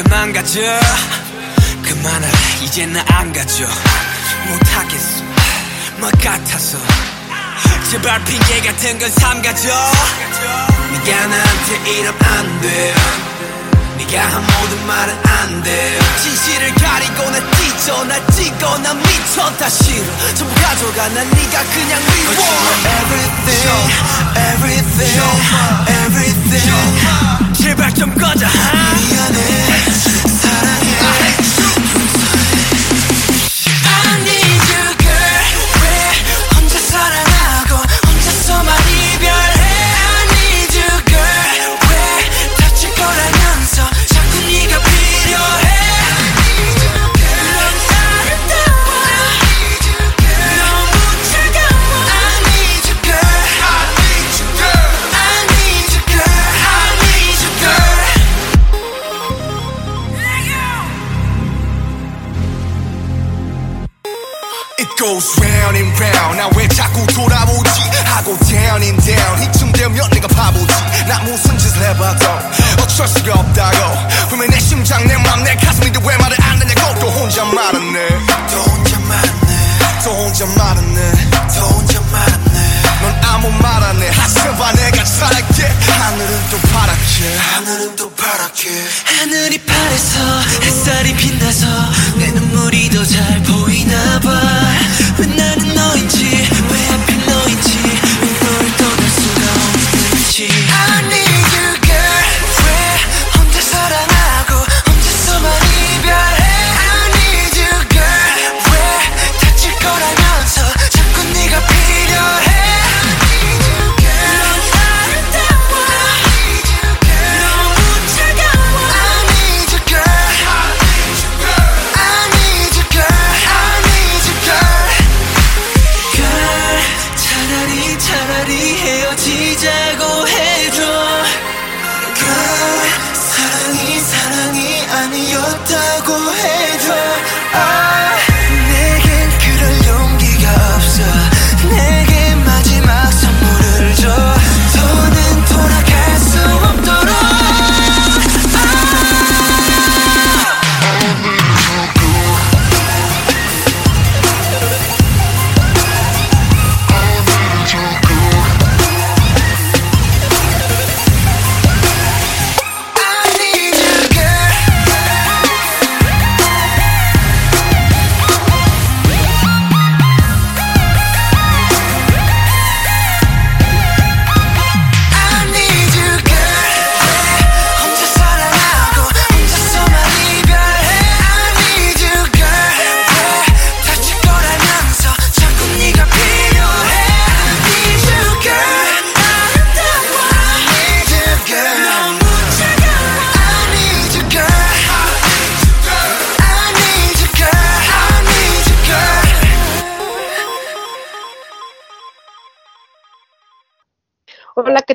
이렇게 망가져 그만할래 이제 나안 가져 못하겠어. 뭐 같아서. 제발 핑계 같은 건 삼가져 네가 나한테 이러면 안돼 네가 한 모든 말은 안돼. 진실을 가리고 나 찢어 날 찍어 난 미쳐. 다 싫어 전부 가져가 난 네가 그냥 미워 Everything. Everything. Everything. 제발 좀 꺼져 미안해. 사랑해 말았네. 또 혼자 말았네. 또 혼자 말았네. 또 혼자 말았네. 넌 아무 말 안해. 하셔봐 내가 잘할게. 하늘은 또 파랗게. 하늘은 또 파랗게. 하늘이 파래서 햇살이 빛나서 내 눈물이 더 잘 보이나 봐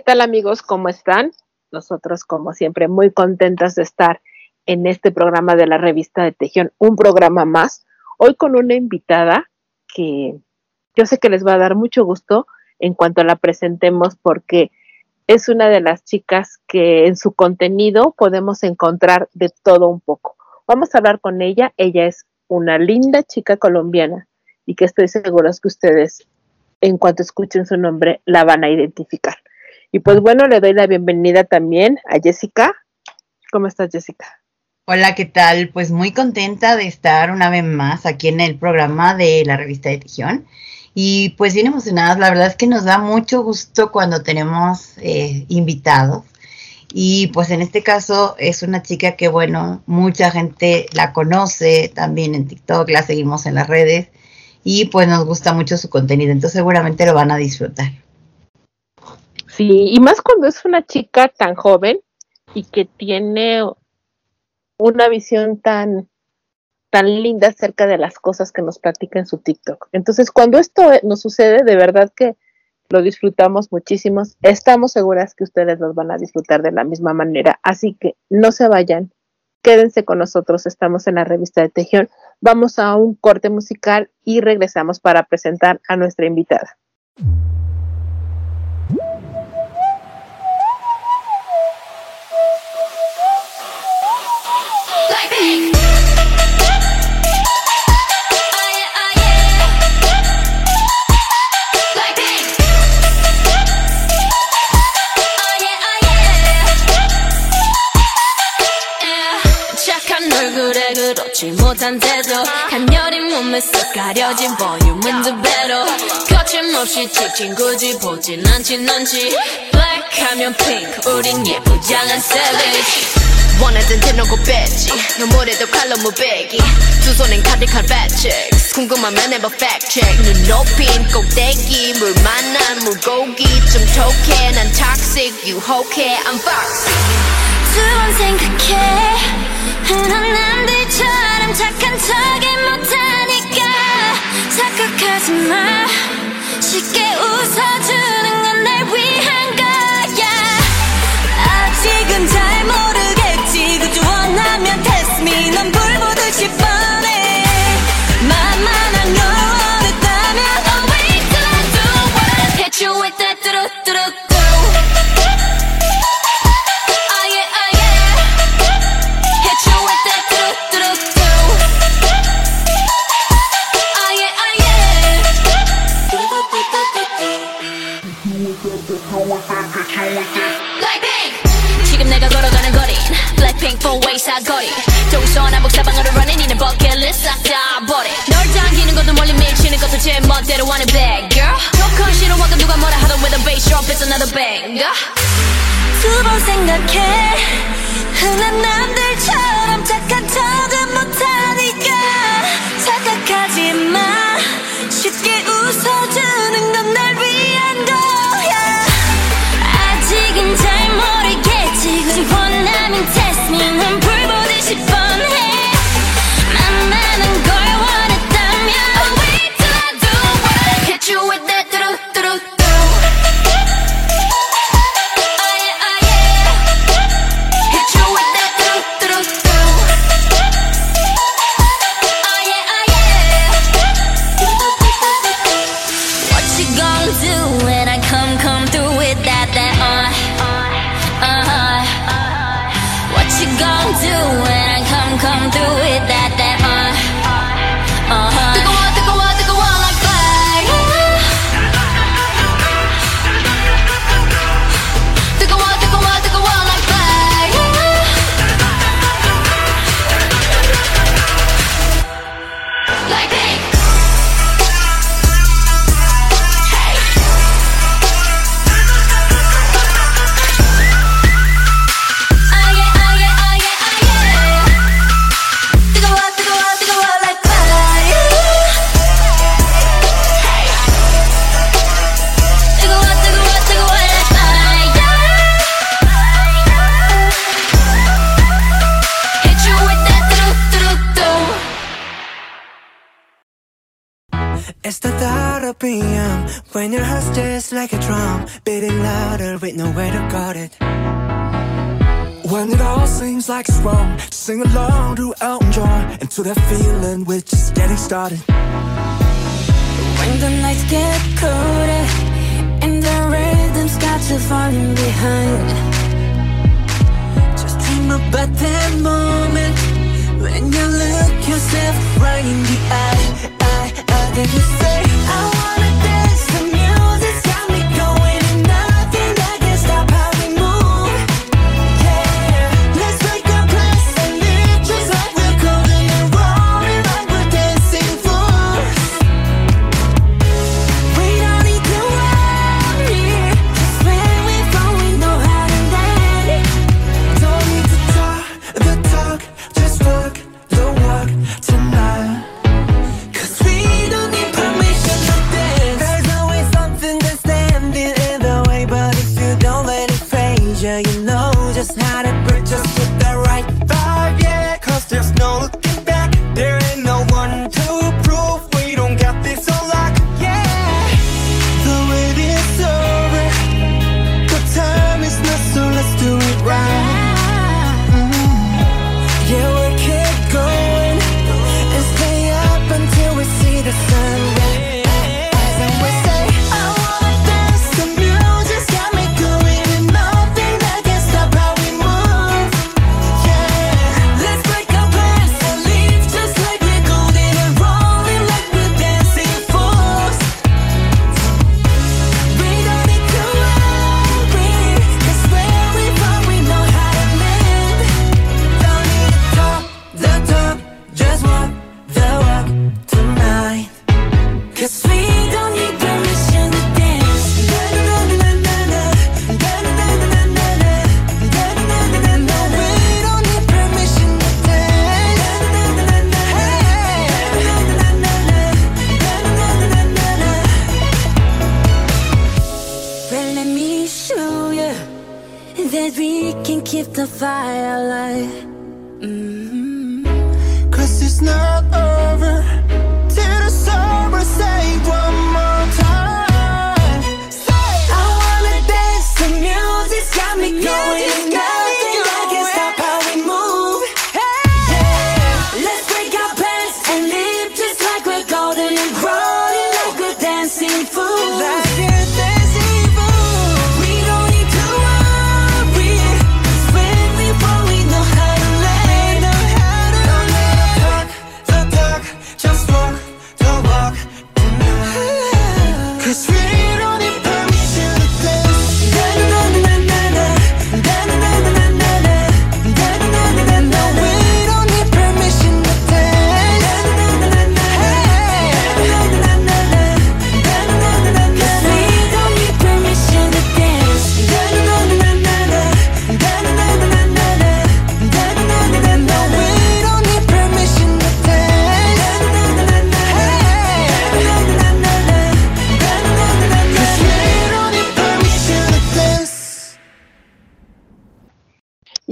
tal amigos? ¿Cómo están? Nosotros, como siempre, muy contentas de estar en este programa de la revista de Tejión, un programa más. Hoy con una invitada que yo sé que les va a dar mucho gusto en cuanto la presentemos porque es una de las chicas que en su contenido podemos encontrar de todo un poco. Vamos a hablar con ella. Ella es una linda chica colombiana y que estoy segura que ustedes, en cuanto escuchen su nombre, la van a identificar. Y pues bueno, le doy la bienvenida también a Jessica. ¿Cómo estás, Jessica? Hola, ¿qué tal? Pues muy contenta de estar una vez más aquí en el programa de la revista de Tijión. Y pues bien emocionadas, la verdad es que nos da mucho gusto cuando tenemos eh, invitados. Y pues en este caso es una chica que, bueno, mucha gente la conoce también en TikTok, la seguimos en las redes y pues nos gusta mucho su contenido, entonces seguramente lo van a disfrutar. Sí, y más cuando es una chica tan joven y que tiene una visión tan, tan linda acerca de las cosas que nos platica en su TikTok. Entonces, cuando esto nos sucede, de verdad que lo disfrutamos muchísimo. Estamos seguras que ustedes nos van a disfrutar de la misma manera. Así que no se vayan, quédense con nosotros. Estamos en la revista de Tejión. Vamos a un corte musical y regresamos para presentar a nuestra invitada. 그렇지 못한 태도 간녀린 몸에 쓱 가려진 볼륨은 두 배로. 거침없이 찍힌 굳이 보진 않지 Black 하면 pink 우린 예쁘장한 savage. 원하던 대놓고 뺐지. 너무래도 칼로 무배기. 두 손엔 fat checks 궁금하면 해봐 check. 눈 높인 꼭대기 물 만난 물고기. 좀 톡해 난 toxic 유혹해 I'm foxy 두번 생각해. 흔한 남들처럼 착한 척이 못하니까 착각하지 마. 쉽게 웃어주는 건 날 위한 거야. 아직은 잘 모르 사거리 동서남북 사방으로 running 이는 버킷리스트 싹다 버려 널 당기는 것도 멀리 밀치는 것도 제 멋대로 하는 bad girl 조건 싫어하고 누가 뭐라 하던 with a bass drop it's another banger 두 번 생각해 흔한 남들처럼 when your heart's just like a drum, beating louder with nowhere to guard it. When it all seems like it's wrong, sing along to Elton John and to that feeling we're just getting started. When the nights get colder and the rhythm's got you falling behind. Just dream about that moment when you look yourself right in the eye, then you I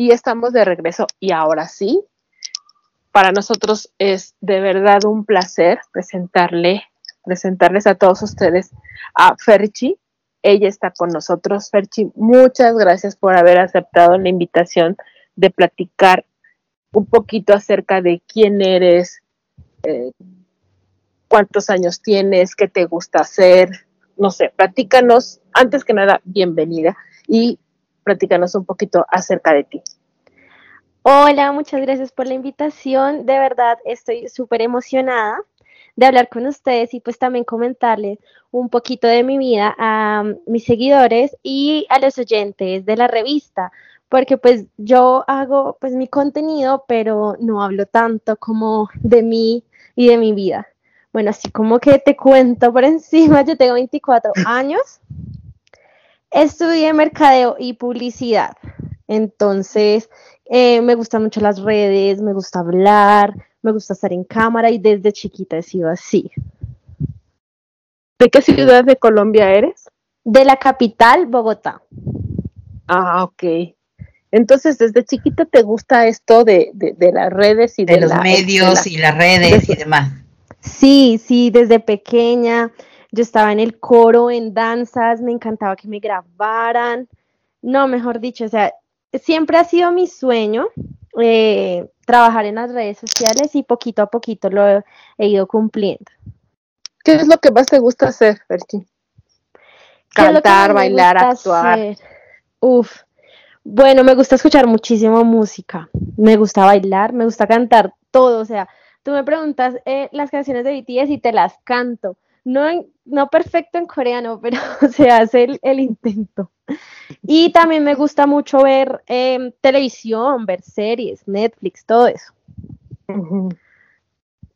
Y estamos de regreso. Y ahora sí, para nosotros es de verdad un placer presentarle, presentarles a todos ustedes a Ferchi. Ella está con nosotros. Ferchi, muchas gracias por haber aceptado la invitación de platicar un poquito acerca de quién eres, eh, cuántos años tienes, qué te gusta hacer. No sé, platícanos, antes que nada, bienvenida y platícanos un poquito acerca de ti. Hola, muchas gracias por la invitación. De verdad, estoy súper emocionada de hablar con ustedes y pues también comentarles un poquito de mi vida a mis seguidores y a los oyentes de la revista, porque pues yo hago pues mi contenido, pero no hablo tanto como de mí y de mi vida. Bueno, así como que te cuento por encima, yo tengo 24 años, estudié mercadeo y publicidad, entonces eh, me gustan mucho las redes, me gusta hablar, me gusta estar en cámara y desde chiquita he sido así. ¿De qué ciudad de Colombia eres? De la capital, Bogotá. Ah, ok. Entonces, desde chiquita te gusta esto de, de, de las redes y de, de los la- medios de y las redes y de- demás. Sí, sí, desde pequeña yo estaba en el coro, en danzas, me encantaba que me grabaran. No, mejor dicho, o sea, siempre ha sido mi sueño eh, trabajar en las redes sociales y poquito a poquito lo he, he ido cumpliendo. ¿Qué es lo que más te gusta hacer, Ferchi? ¿Qué es lo que más Cantar, bailar, actuar. hacer? Uf, bueno, me gusta escuchar muchísimo música, me gusta bailar, me gusta cantar todo, o sea, tú me preguntas eh, las canciones de BTS y te las canto. No, en- no perfecto en coreano, pero se hace el, el intento. Y también me gusta mucho ver em, televisión, ver series, Netflix, todo eso.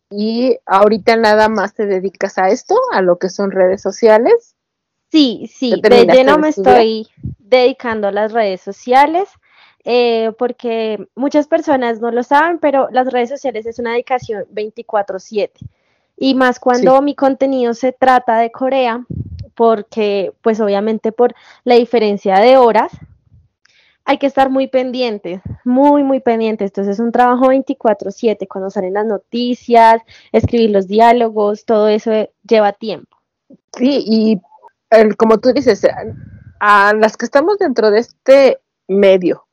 Y ahorita nada más te dedicas a esto, a lo que son redes sociales. Sí, sí, ¿Ya de lleno me estudiar? estoy dedicando a las redes sociales, eh, porque muchas personas no lo saben, pero las redes sociales es una dedicación 24/7. Y más cuando mi contenido se trata de Corea, porque pues obviamente por la diferencia de horas, hay que estar muy pendientes, muy, muy pendientes. Entonces es un trabajo 24/7, cuando salen las noticias, escribir los diálogos, todo eso lleva tiempo. Sí, y el- como tú dices, a las que estamos dentro de este medio,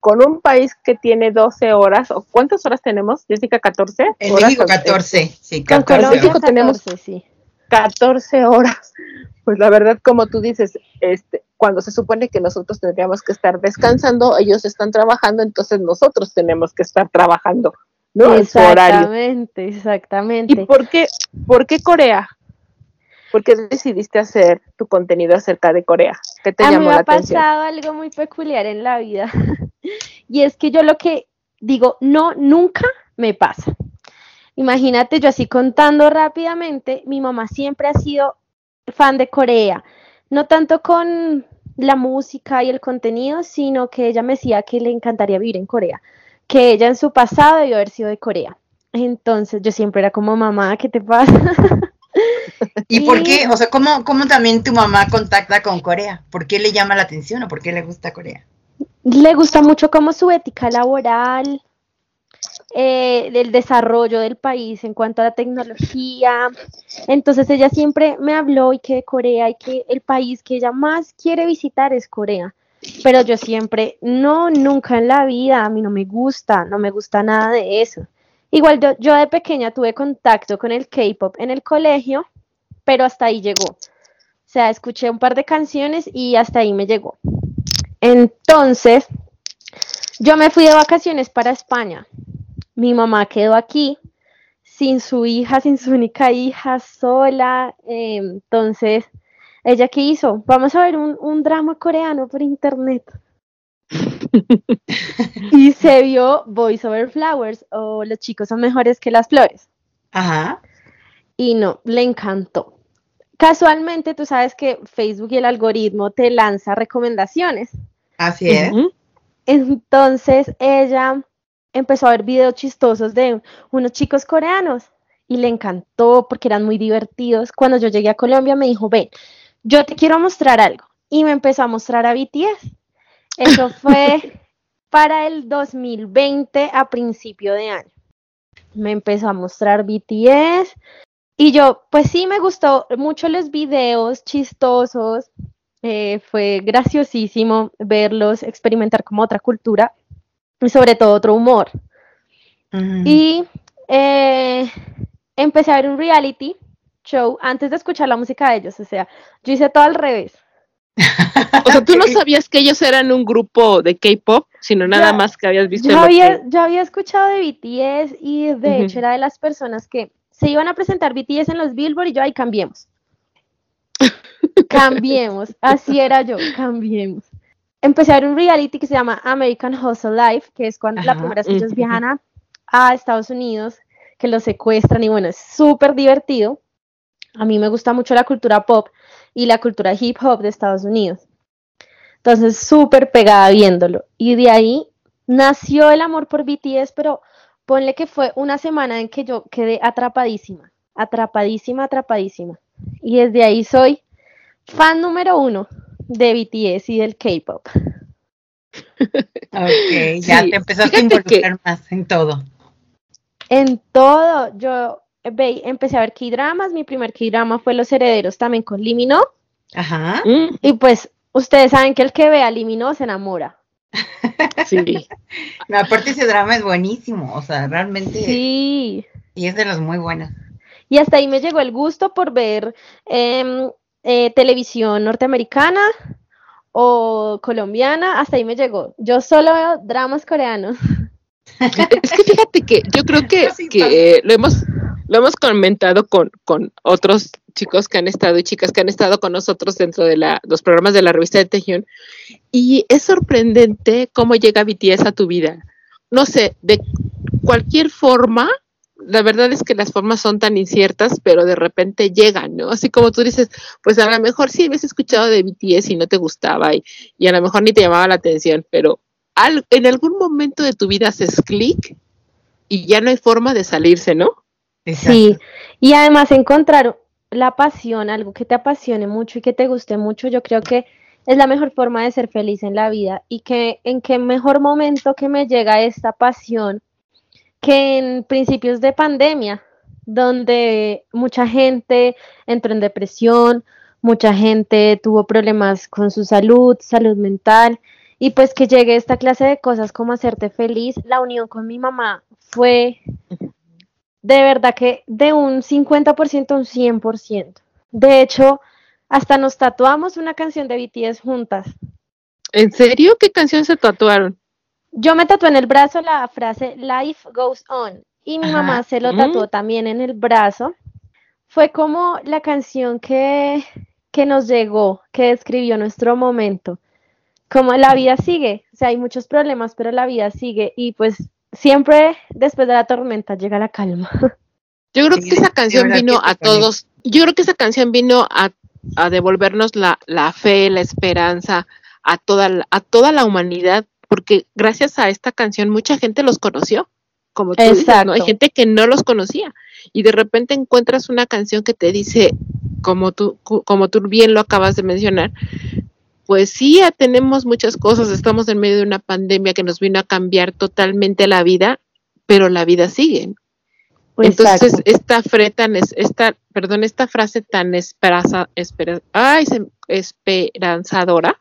con un país que tiene 12 horas, ¿o cuántas horas tenemos, Jessica? ¿14? En horas México al- 14, sí, Con 14 Colombia México tenemos- 14, sí. 14 horas. Pues la verdad, como tú dices, este, cuando se supone que nosotros tendríamos que estar descansando, ellos están trabajando, entonces nosotros tenemos que estar trabajando, ¿no? Exactamente, exactamente. ¿Y por qué, por qué Corea? ¿Por qué decidiste hacer tu contenido acerca de Corea? ¿Qué te a mí llamó me la ha atención? pasado algo muy peculiar en la vida. y es que yo lo que digo, no, nunca me pasa. Imagínate, yo así contando rápidamente, mi mamá siempre ha sido fan de Corea, no tanto con la música y el contenido, sino que ella me decía que le encantaría vivir en Corea, que ella en su pasado debió haber sido de Corea. Entonces yo siempre era como, mamá, ¿qué te pasa? ¿Y por qué? O sea, ¿cómo, ¿cómo también tu mamá contacta con Corea? ¿Por qué le llama la atención o por qué le gusta Corea? Le gusta mucho como su ética laboral, eh, el desarrollo del país en cuanto a la tecnología. Entonces ella siempre me habló y que de Corea y que el país que ella más quiere visitar es Corea. Pero yo siempre, no, nunca en la vida, a mí no me gusta, no me gusta nada de eso. Igual yo, yo de pequeña tuve contacto con el K-pop en el colegio, pero hasta ahí llegó. O sea, escuché un par de canciones y hasta ahí me llegó. Entonces, yo me fui de vacaciones para España. Mi mamá quedó aquí sin su hija, sin su única hija, sola. eh, entonces, ¿ella qué hizo? Vamos a ver un, un drama coreano por internet. y se vio Voice Over Flowers o Los chicos son mejores que las flores. Ajá. Y no, le encantó. Casualmente, tú sabes que Facebook y el algoritmo te lanza recomendaciones. Así es. Entonces ella empezó a ver videos chistosos de unos chicos coreanos y le encantó porque eran muy divertidos. Cuando yo llegué a Colombia me dijo, ven, yo te quiero mostrar algo. Y me empezó a mostrar a BTS. Eso fue para el 2020 a principio de año. Me empezó a mostrar BTS y yo, pues sí, me gustó mucho los videos chistosos. eh, fue graciosísimo verlos experimentar como otra cultura y sobre todo otro humor. Y eh, empecé a ver un reality show antes de escuchar la música de ellos. O sea, yo hice todo al revés. O sea, tú no sabías que ellos eran un grupo de K-pop, sino nada Ya- más que habías visto Yo había, que- yo había escuchado de BTS y de hecho era de las personas que se iban a presentar BTS en los Billboard y yo, ahí cambiemos. cambiemos. Así era yo, cambiemos. Empecé a ver un reality que se llama American Hustle Life, que es cuando la primera vez que ellos viajan a, a Estados Unidos, que los secuestran y bueno, es súper divertido. A mí me gusta mucho la cultura pop y la cultura hip hop de Estados Unidos. Entonces, súper pegada viéndolo. Y de ahí nació el amor por BTS, pero ponle que fue una semana en que yo quedé atrapadísima, atrapadísima, atrapadísima. Y desde ahí soy fan número uno de BTS y del K-pop. Ok, ya Sí, te empezaste a que- involucrar más en todo. En todo, yo ve, empecé a ver K-dramas. Mi primer K-drama fue Los Herederos también con Limino. Ajá. Mm, Y pues ustedes saben que el que ve a Limino se enamora. Sí. No, aparte ese drama es buenísimo, o sea, realmente, Sí. y es de los muy buenos. Y hasta ahí me llegó el gusto por ver em, eh, televisión norteamericana o colombiana. Hasta ahí me llegó. Yo solo veo dramas coreanos. Es que fíjate que yo creo que, que eh, lo hemos lo hemos comentado con, con otros chicos que han estado y chicas que han estado con nosotros dentro de la, los programas de la revista de Tejión y es sorprendente cómo llega BTS a tu vida. No sé, de cualquier forma, la verdad es que las formas son tan inciertas, pero de repente llegan, ¿no? Así como tú dices, pues a lo mejor sí habías escuchado de BTS y no te gustaba y, y a lo mejor ni te llamaba la atención, pero al- en algún momento de tu vida haces clic y ya no hay forma de salirse, ¿no? Sí. Y además encontrar la pasión, algo que te apasione mucho y que te guste mucho, yo creo que es la mejor forma de ser feliz en la vida y que en qué mejor momento que me llega esta pasión que en principios de pandemia, donde mucha gente entró en depresión, mucha gente tuvo problemas con su salud, salud mental, y pues que llegue esta clase de cosas como hacerte feliz, la unión con mi mamá fue de verdad que de un 50% a un 100%. De hecho, hasta nos tatuamos una canción de BTS juntas. ¿En serio? ¿Qué canción se tatuaron? Yo me tatué en el brazo la frase Life Goes On y mi Ajá. mamá se lo Mm. tatuó también en el brazo. Fue como la canción que, que nos llegó, que describió nuestro momento. Como la vida sigue, o sea, hay muchos problemas, pero la vida sigue y pues siempre después de la tormenta llega la calma. Yo creo Sí, que esa canción vino a todos, yo creo que esa canción vino a, a devolvernos la, la fe, la esperanza a toda, la- a toda la humanidad, porque gracias a esta canción mucha gente los conoció, como tú dices, ¿no? Hay Exacto. gente que no los conocía y de repente encuentras una canción que te dice, como tú, como tú bien lo acabas de mencionar, pues sí, ya tenemos muchas cosas, estamos en medio de una pandemia que nos vino a cambiar totalmente la vida, pero la vida sigue. Entonces, esta fre tan es, esta, perdón, esta frase tan esperanza, espera- ay, se- esperanzadora,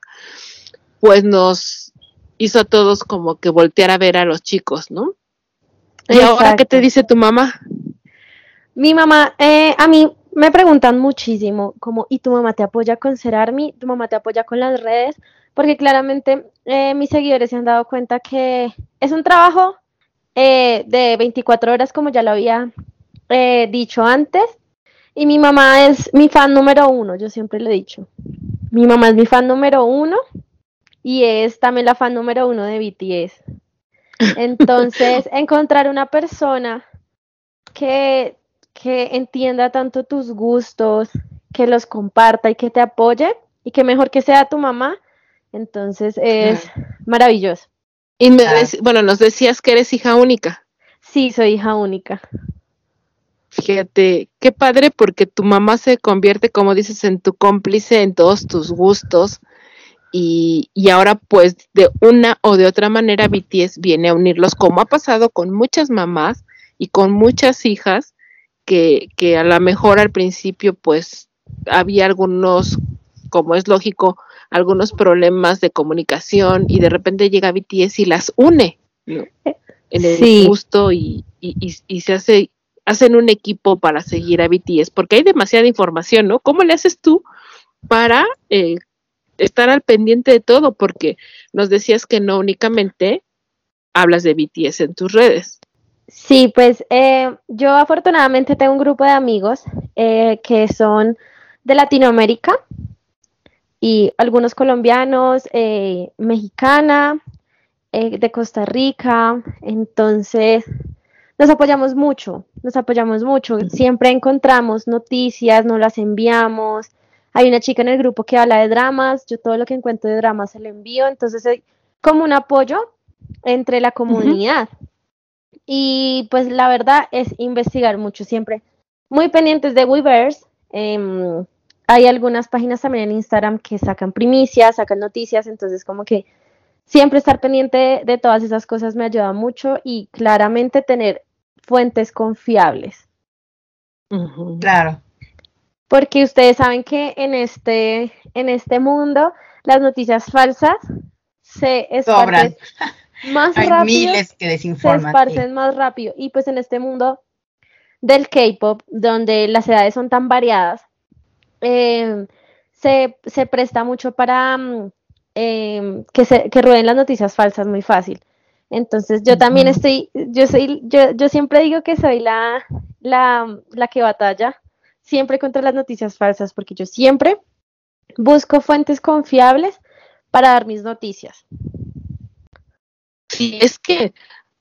pues nos hizo a todos como que voltear a ver a los chicos, ¿no? Y ahora, ¿qué te dice tu mamá? Mi mamá, eh, a mí me preguntan muchísimo, como, ¿y tu mamá te apoya con ser Army? ¿Tu mamá te apoya con las redes? Porque claramente eh, mis seguidores se han dado cuenta que es un trabajo eh, de 24 horas, como ya lo había eh, dicho antes. Y mi mamá es mi fan número uno, yo siempre lo he dicho. Mi mamá es mi fan número uno y es también la fan número uno de BTS. Entonces, encontrar una persona que, que entienda tanto tus gustos, que los comparta y que te apoye, y que mejor que sea tu mamá, entonces es maravilloso. Y me Ah. bueno, nos decías que eres hija única. Sí, soy hija única. Fíjate, qué padre porque tu mamá se convierte, como dices, en tu cómplice en todos tus gustos y, y ahora pues de una o de otra manera BTS viene a unirlos, como ha pasado con muchas mamás y con muchas hijas que, que a lo mejor al principio pues había algunos, como es lógico, algunos problemas de comunicación y de repente llega BTS y las une ¿no? en el Sí. gusto y, y, y- y se hace hacen un equipo para seguir a BTS porque hay demasiada información, ¿no? ¿Cómo le haces tú para eh, estar al pendiente de todo? Porque nos decías que no únicamente hablas de BTS en tus redes. Sí, pues eh, yo afortunadamente tengo un grupo de amigos eh, que son de Latinoamérica y algunos colombianos, eh, mexicana, eh, de Costa Rica, entonces nos apoyamos mucho, nos apoyamos mucho, siempre encontramos noticias, nos las enviamos. Hay una chica en el grupo que habla de dramas, yo todo lo que encuentro de dramas se lo envío, entonces hay como un apoyo entre la comunidad. Y pues la verdad es investigar mucho siempre. Muy pendientes de Weverse. em, hay algunas páginas también en Instagram que sacan primicias, sacan noticias, entonces como que siempre estar pendiente de, de todas esas cosas me ayuda mucho y claramente tener fuentes confiables. Claro. Porque ustedes saben que en este, en este mundo las noticias falsas se Sobran. esparcen más Hay rápido miles que se desinforman. sí. esparcen más rápido. Y pues en este mundo del K-pop, donde las edades son tan variadas, eh, se, se presta mucho para mm, em, que, se, que rueden las noticias falsas muy fácil. Entonces yo también estoy, yo soy, yo, yo siempre digo que soy la, la, la que batalla siempre contra las noticias falsas, porque yo siempre busco fuentes confiables para dar mis noticias. Sí, es que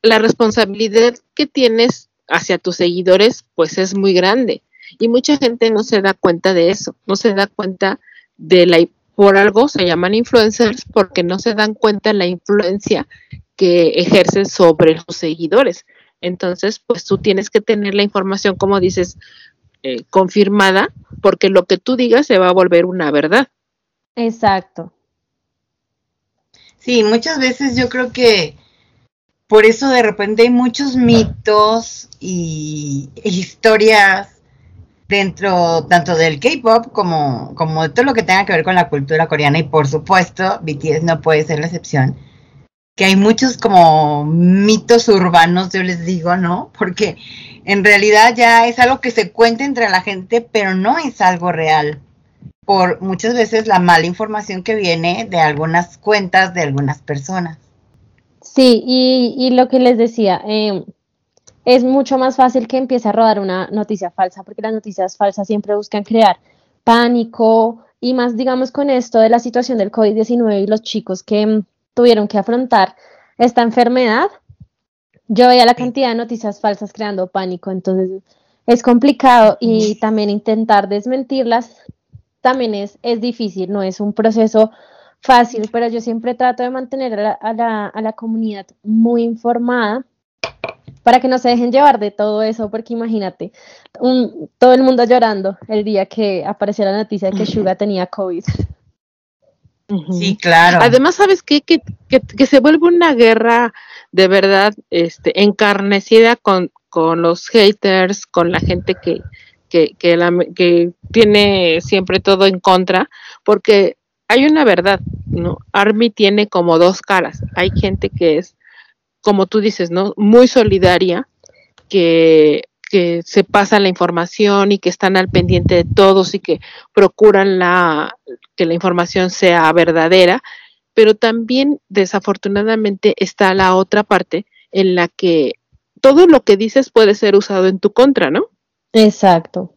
la responsabilidad que tienes hacia tus seguidores, pues es muy grande. Y mucha gente no se da cuenta de eso, no se da cuenta de la, por algo se llaman influencers, porque no se dan cuenta de la influencia que ejercen sobre los seguidores. Entonces, pues tú tienes que tener la información, como dices, eh, confirmada, porque lo que tú digas se va a volver una verdad. Exacto. Sí, muchas veces yo creo que por eso de repente hay muchos mitos y historias dentro tanto del K-pop como, como de todo lo que tenga que ver con la cultura coreana y por supuesto BTS no puede ser la excepción. Que hay muchos como mitos urbanos, yo les digo, ¿no? Porque en realidad ya es algo que se cuenta entre la gente, pero no es algo real. Por muchas veces la mala información que viene de algunas cuentas de algunas personas. Sí, y, y lo que les decía, eh, es mucho más fácil que empiece a rodar una noticia falsa, porque las noticias falsas siempre buscan crear pánico y más, digamos, con esto de la situación del COVID-19 y los chicos que mm, tuvieron que afrontar esta enfermedad, yo veía la cantidad de noticias falsas creando pánico, entonces es complicado y también intentar desmentirlas también es, es difícil, no es un proceso fácil, pero yo siempre trato de mantener a la, a la, a la comunidad muy informada para que no se dejen llevar de todo eso, porque imagínate, un, todo el mundo llorando el día que apareció la noticia de que Suga tenía COVID. Sí, claro. Además, ¿sabes qué? Que, que, que se vuelve una guerra de verdad este, encarnecida con, con los haters, con la gente que, que, que, la, que tiene siempre todo en contra, porque hay una verdad, Army tiene como dos caras. Hay gente que es, como tú dices, ¿no? Muy solidaria, que, que se pasa la información y que están al pendiente de todos y que procuran la, que la información sea verdadera, pero también desafortunadamente está la otra parte en la que todo lo que dices puede ser usado en tu contra, ¿no? Exacto.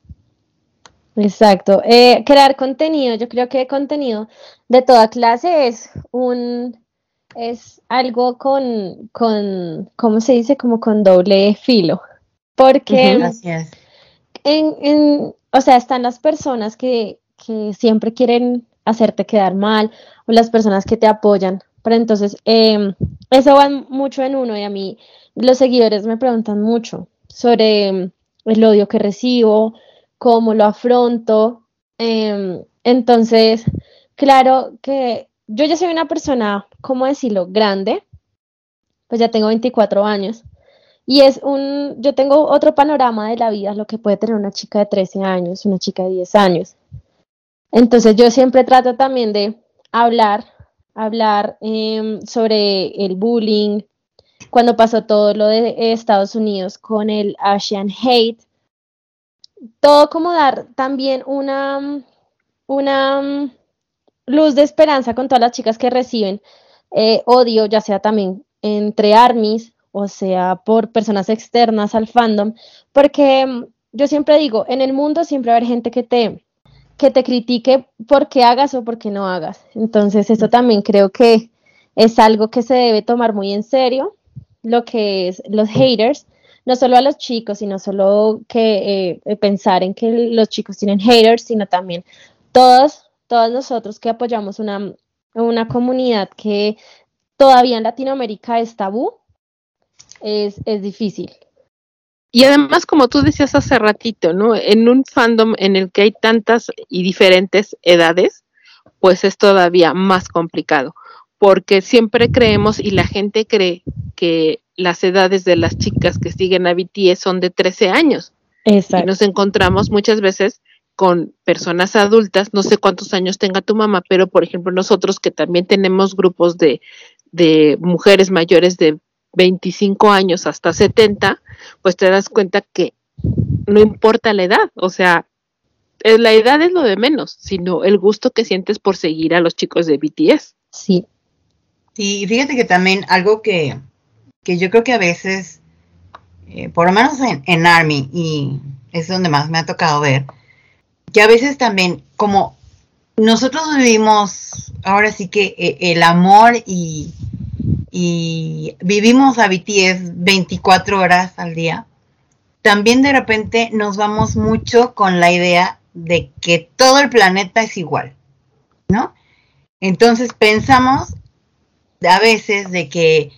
Exacto. Eh, crear contenido, yo creo que contenido de toda clase es un es algo con, con ¿cómo se dice? Como con doble filo. Porque en, en, o sea, están las personas que, que siempre quieren hacerte quedar mal o las personas que te apoyan. Pero entonces, eh, eso va mucho en uno y a mí los seguidores me preguntan mucho sobre em, el odio que recibo, cómo lo afronto. Eh, entonces, claro que yo ya soy una persona, ¿cómo decirlo?, grande, pues ya tengo 24 años. Y es un, yo tengo otro panorama de la vida, lo que puede tener una chica de 13 años, una chica de 10 años. Entonces yo siempre trato también de hablar, hablar eh, sobre el bullying, cuando pasó todo lo de Estados Unidos con el Asian Hate, todo como dar también una, una luz de esperanza con todas las chicas que reciben eh, odio, ya sea también entre armies, o sea, por personas externas al fandom, porque mm, yo siempre digo, en el mundo siempre va a haber gente que te, que te critique porque hagas o porque no hagas. Entonces, eso también creo que es algo que se debe tomar muy en serio, lo que es los haters, no solo a los chicos, sino solo que eh, pensar en que los chicos tienen haters, sino también todos, todos nosotros que apoyamos una, una comunidad que todavía en Latinoamérica es tabú, es, es difícil. Y además, como tú decías hace ratito, ¿no? En un fandom en el que hay tantas y diferentes edades, pues es todavía más complicado, porque siempre creemos y la gente cree que las edades de las chicas que siguen a BTS son de 13 años. Exacto. Y nos encontramos muchas veces con personas adultas, no sé cuántos años tenga tu mamá, pero por ejemplo nosotros que también tenemos grupos de, de mujeres mayores de 25 años hasta 70, pues te das cuenta que no importa la edad, o sea, la edad es lo de menos, sino el gusto que sientes por seguir a los chicos de BTS. Sí. Sí, y fíjate que también algo que, que yo creo que a veces, eh, por lo menos en, en Army, y es donde más me ha tocado ver, que a veces también, como nosotros vivimos ahora sí que eh, el amor y, y vivimos a BTS 24 horas al día, también de repente nos vamos mucho con la idea de que todo el planeta es igual, ¿no? Entonces pensamos a veces de que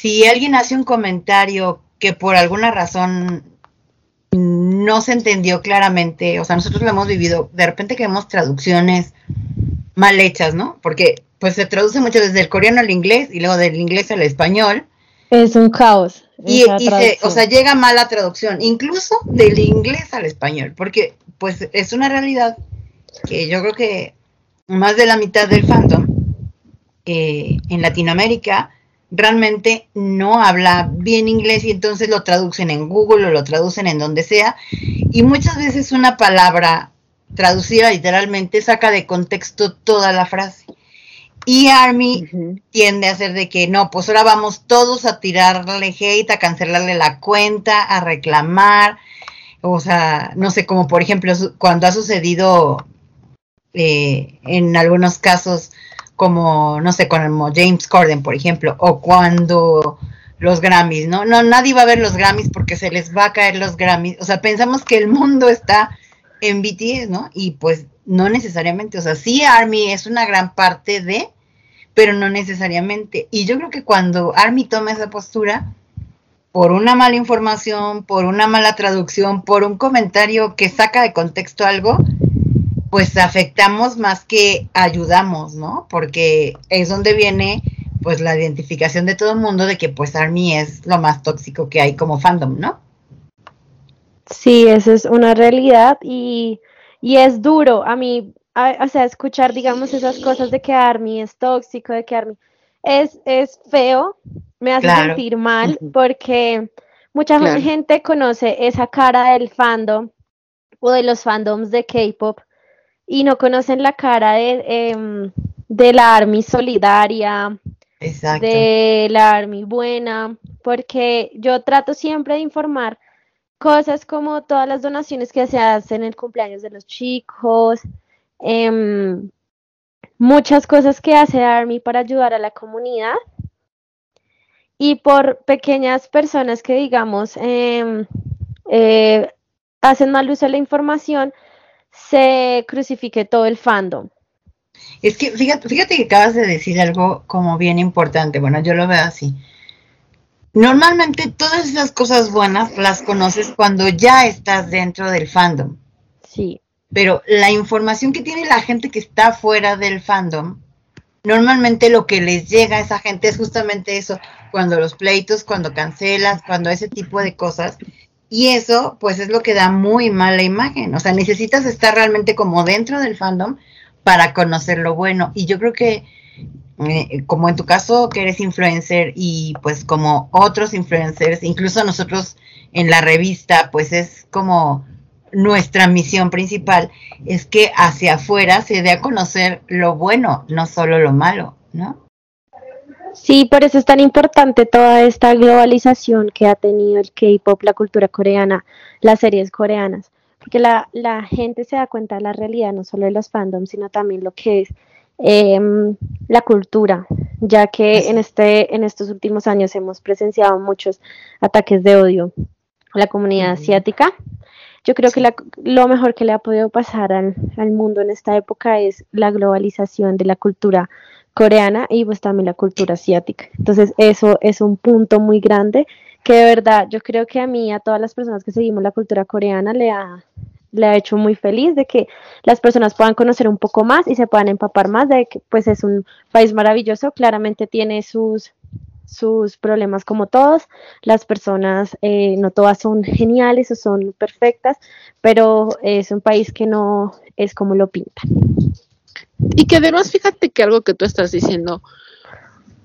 si alguien hace un comentario que por alguna razón no se entendió claramente, o sea, nosotros lo hemos vivido, de repente que vemos traducciones mal hechas, ¿no? Porque pues se traduce mucho desde el coreano al inglés y luego del inglés al español. Es un caos. Y, se, o sea, llega mal la traducción, incluso del inglés al español, porque pues es una realidad que yo creo que más de la mitad del fandom eh, en Latinoamérica realmente no habla bien inglés y entonces lo traducen en Google o lo traducen en donde sea. Y muchas veces una palabra traducida literalmente saca de contexto toda la frase. Y Army tiende a ser de que no, pues ahora vamos todos a tirarle hate, a cancelarle la cuenta, a reclamar, o sea, no sé, como por ejemplo cuando ha sucedido eh, en algunos casos como, no sé, como James Corden, por ejemplo, o cuando los Grammys, ¿no? No, nadie va a ver los Grammys porque se les va a caer los Grammys, o sea, pensamos que el mundo está en BTS, ¿no? Y pues no necesariamente, o sea, sí Army es una gran parte de, pero no necesariamente. Y yo creo que cuando Army toma esa postura, por una mala información, por una mala traducción, por un comentario que saca de contexto algo, pues afectamos más que ayudamos, ¿no? Porque es donde viene pues la identificación de todo el mundo de que pues Army es lo más tóxico que hay como fandom, ¿no? Sí, eso es una realidad y, y es duro a mí, a- o sea, escuchar, digamos, esas cosas de que Army es tóxico, de que Army es, es feo, me hace Claro. sentir mal porque mucha Claro. gente conoce esa cara del fandom o de los fandoms de K-pop y no conocen la cara de, em, de la Army solidaria, Exacto. de la Army buena, porque yo trato siempre de informar cosas como todas las donaciones que se hacen en el cumpleaños de los chicos, em, muchas cosas que hace Army para ayudar a la comunidad y por pequeñas personas que digamos em, eh, hacen mal uso de la información, se crucifique todo el fandom. Es que fíjate, fíjate que acabas de decir algo como bien importante. Bueno, yo lo veo así. Normalmente todas esas cosas buenas las conoces cuando ya estás dentro del fandom. Sí, Pero la información que tiene la gente que está fuera del fandom, normalmente lo que les llega a esa gente es justamente eso, cuando los pleitos, cuando cancelas, cuando ese tipo de cosas. Y eso, pues es lo que da muy mala imagen. O sea, necesitas estar realmente como dentro del fandom para conocer lo bueno. Y yo creo que, eh, como en tu caso, que eres influencer y pues como otros influencers, incluso nosotros en la revista, pues es como nuestra misión principal, es que hacia afuera se dé a conocer lo bueno, no solo lo malo, ¿no? Sí, por eso es tan importante toda esta globalización que ha tenido el K-pop, la cultura coreana, las series coreanas, porque la, la gente se da cuenta de la realidad, no solo de los fandoms, sino también lo que es em, la cultura, ya que en, este, en estos últimos años hemos presenciado muchos ataques de odio a la comunidad asiática. Yo creo que la- lo mejor que le ha podido pasar al, al mundo en esta época es la globalización de la cultura coreana y pues también la cultura asiática. Entonces eso es un punto muy grande que de verdad yo creo que a mí a todas las personas que seguimos la cultura coreana le ha, le ha hecho muy feliz de que las personas puedan conocer un poco más y se puedan empapar más de que pues es un país maravilloso, claramente tiene sus sus problemas como todos, las personas eh, no todas son geniales o son perfectas, pero es un país que no es como lo pintan. Y que además, fíjate que algo que tú estás diciendo,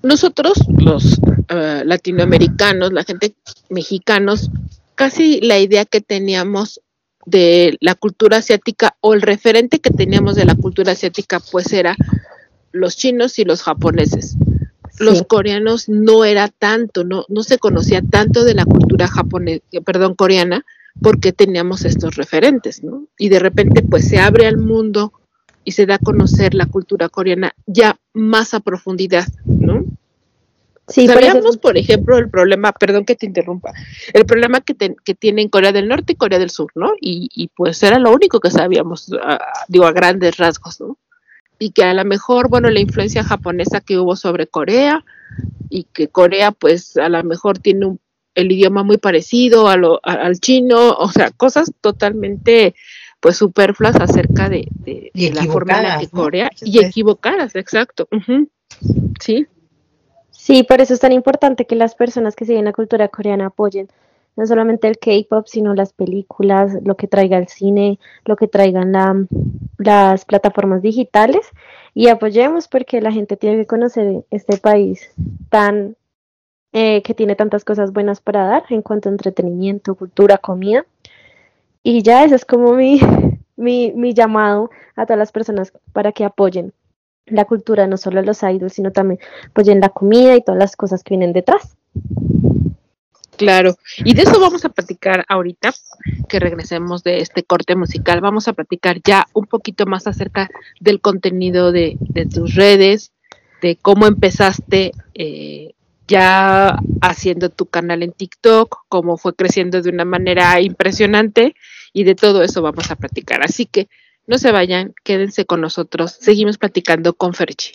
nosotros, los eh, latinoamericanos, la gente mexicanos, casi la idea que teníamos de la cultura asiática o el referente que teníamos de la cultura asiática, pues era los chinos y los japoneses. Los coreanos no era tanto, no, no se conocía tanto de la cultura japonesa, perdón, coreana, porque teníamos estos referentes, ¿no? Y de repente, pues se abre al mundo y se da a conocer la cultura coreana ya más a profundidad, ¿no? Sí, por eso Sabíamos, por ejemplo, el problema, perdón que te interrumpa, el problema que, que tienen Corea del Norte y Corea del Sur, ¿no? Y, y pues era lo único que sabíamos, a- digo, a grandes rasgos, ¿no? Y que a lo mejor, bueno, la influencia japonesa que hubo sobre Corea y que Corea, pues a lo mejor tiene un- el idioma muy parecido a lo, a- al chino, o sea, cosas totalmente, pues superfluas acerca de, de- Y de la forma en la que equivocadas, ¿no? Corea y equivocadas, exacto. Sí, Sí, por eso es tan importante que las personas que siguen la cultura coreana apoyen no solamente el K-pop, sino las películas, lo que traiga el cine, lo que traigan la- las plataformas digitales y apoyemos porque la gente tiene que conocer este país tan eh, que tiene tantas cosas buenas para dar en cuanto a entretenimiento, cultura, comida. Y ya ese es como mi, mi, mi llamado a todas las personas para que apoyen la cultura, no solo los idols, sino también apoyen la comida y todas las cosas que vienen detrás. claro. Y de eso vamos a platicar ahorita, que regresemos de este corte musical. Vamos a platicar ya un poquito más acerca del contenido de, de tus redes, de cómo empezaste eh, ya haciendo tu canal en TikTok, cómo fue creciendo de una manera impresionante y de todo eso vamos a platicar. Así que no se vayan, quédense con nosotros. Seguimos platicando con Ferchi.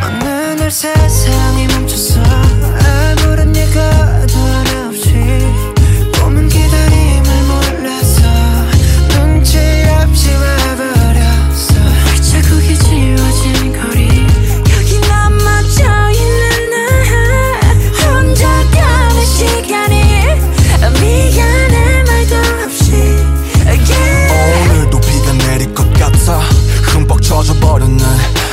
어느 날 세상이 멈췄어 아무런 예가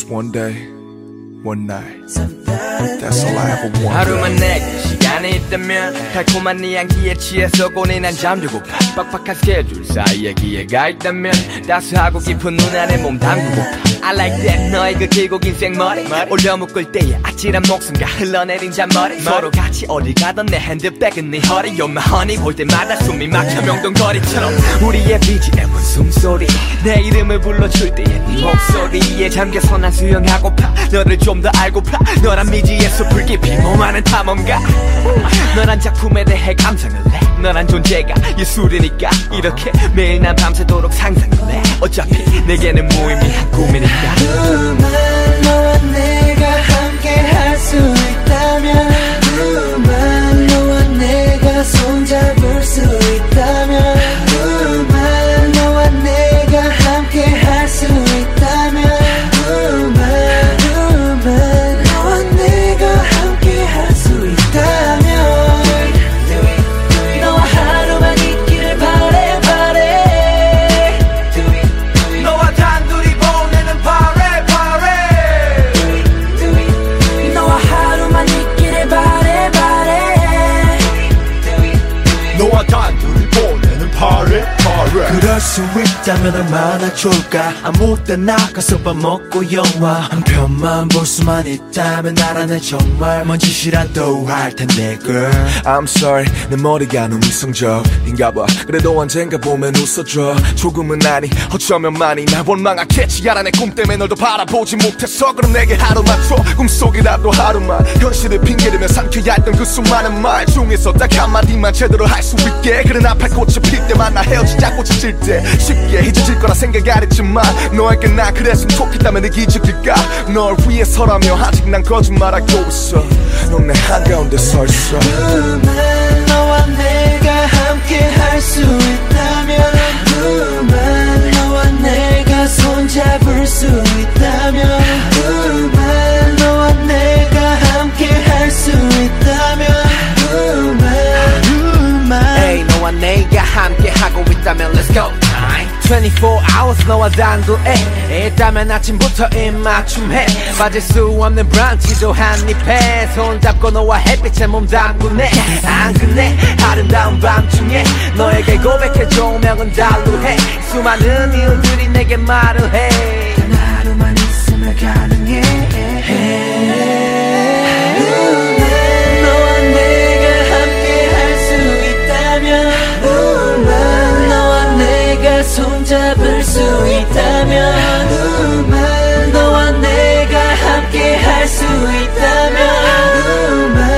Just one day, one night. That's all I ever wanted. 하루만 내게 시간이 있다면 달콤한 네 향기에 취해서 고뇌난 잠들고파 빡빡한 스케줄 사이에 기회가 있다면 따스하고 깊은 눈 안에 몸 담그고파 I like that 너의 그 길고 긴 생머리 올려 묶을 때의 아찔한 목숨과 흘러내린 잔머리 서로 같이 어디 가던 내 핸드백은 네 허리 You're my honey 볼 때마다 숨이 막혀 명동거리처럼 우리의 BGM은 숨소리 내 이름을 불러줄 때의 네 목소리에 잠겨서 난 수영하고파 너를 좀 더 알고파 너란 미지에서 불깊이 몸하는 탐험가? 너란 작품에 대해 감상을 해 너란 존재가 예술이니까 이렇게 매일 난 밤새도록 상상을 해 어차피 내게는 무의미한 꿈이니까. 그만 너와 내가 함께 할 수 있다면 있다 있다면 얼마나 좋을까? 아무 때나 가서 밥 먹고 영화 한 편만 볼 수만 있다면 나라는 정말 뭔 짓이라도 할 텐데 girl. I'm sorry 내 머리가 너무 이성적인가 봐. 그래도 언젠가 보면 웃어줘. 조금은 아니 어쩌면 많이 날 원망하겠지. 알아 내 꿈 때문에 널더 바라보지 못해서 그럼 내게 하루만 줘 꿈속이라도 하루만. 현실을 핑계대며 삼켜야 했던 그 수많은 말 중에서 딱 한마디만 제대로 할 수 있게. 그래 나팔 꽃이 필 때만 나 헤어지자 꽃이 질때 쉽게 잊어질 거라 생각 안 했지만 너에게 나 그랬으면 좋겠다면 내 기적일까? 널 위해서라며 아직 난 거짓말하고 있어. 넌 내 한가운데 서 있어. 너와 내가 함께 할 수 있다면 그만 너와 내가 손잡을 수 있다면 그만 너와 내가 함께 할 수 있다면 그만 그만 Hey 너와 내가 함께 하고 있다면 Let's go 24 hours 너와 단둘에 있다면 아침부터 입맞춤해. 빠질 수 없는 브런치도 한입해. 손잡고 너와 햇빛에 몸 담그네. 안 그래 아름다운 밤중에 너에게 고백해. 조명은 달루해. 수많은 이유들이 내게 말을 해. 하루만 있으면 가능해 손잡을 수 있다면 우만 너와 내가 함께 할 수 있다면 하루만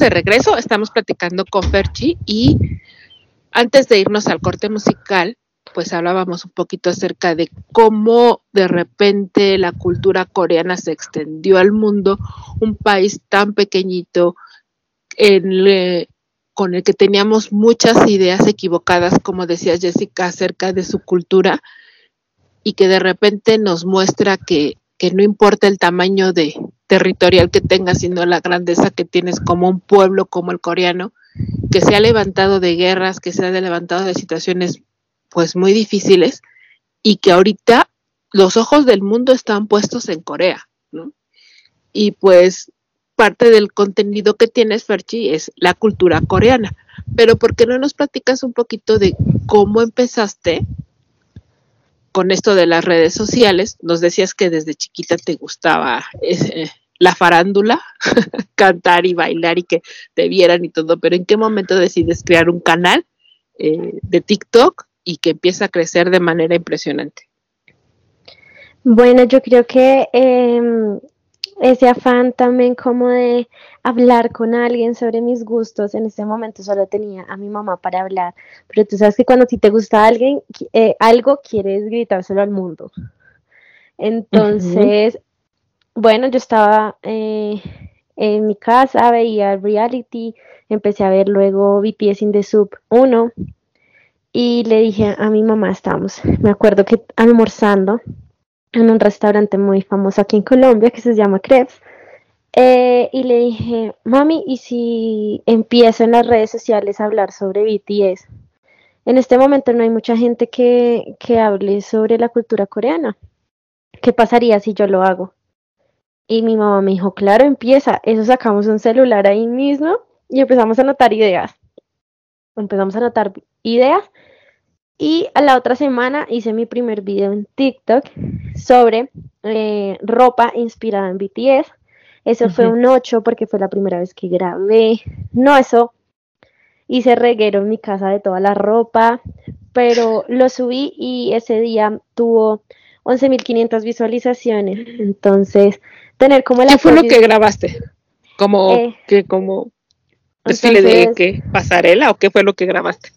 de regreso, estamos platicando con Ferchi y antes de irnos al corte musical, pues hablábamos un poquito acerca de cómo de repente la cultura coreana se extendió al mundo, un país tan pequeñito con el que teníamos muchas ideas equivocadas, como decía Jessica, acerca de su cultura y que de repente nos muestra que, que no importa el tamaño de territorial que tengas, sino la grandeza que tienes como un pueblo como el coreano, que se ha levantado de guerras, que se ha levantado de situaciones pues muy difíciles y que ahorita los ojos del mundo están puestos en Corea, ¿no? Y pues parte del contenido que tienes, Ferchi, es la cultura coreana. Pero ¿por qué no nos platicas un poquito de cómo empezaste con esto de las redes sociales? Nos decías que desde chiquita te gustaba eh, la farándula, cantar y bailar y que te vieran y todo, pero ¿en qué momento decides crear un canal eh, de TikTok y que empieza a crecer de manera impresionante? Bueno, yo creo que em, ese afán también como de hablar con alguien sobre mis gustos, en ese momento solo tenía a mi mamá para hablar, pero tú sabes que cuando a ti te gusta alguien, eh, algo, quieres gritárselo al mundo. Entonces, bueno, yo estaba eh, en mi casa, veía reality, empecé a ver luego BTS in the Soup 1 y le dije a mi mamá, estábamos, me acuerdo que almorzando en un restaurante muy famoso aquí en Colombia que se llama Crepes. eh, y le dije, mami, ¿y si empiezo en las redes sociales a hablar sobre BTS? En este momento no hay mucha gente que, que hable sobre la cultura coreana. ¿Qué pasaría si yo lo hago? Y mi mamá me dijo, claro, empieza. Eso sacamos un celular ahí mismo y empezamos a anotar ideas. Empezamos a anotar ideas y a la otra semana hice mi primer video en TikTok sobre eh, ropa inspirada en BTS. Eso fue un 8 porque fue la primera vez que grabé. No, eso hice reguero en mi casa de toda la ropa, pero lo subí y ese día tuvo 11.500 visualizaciones. Entonces, tener como el ¿Qué fue lo que grabaste? Como Eh. que como ¿Desfile de Entonces- qué? ¿Pasarela o qué fue lo que grabaste?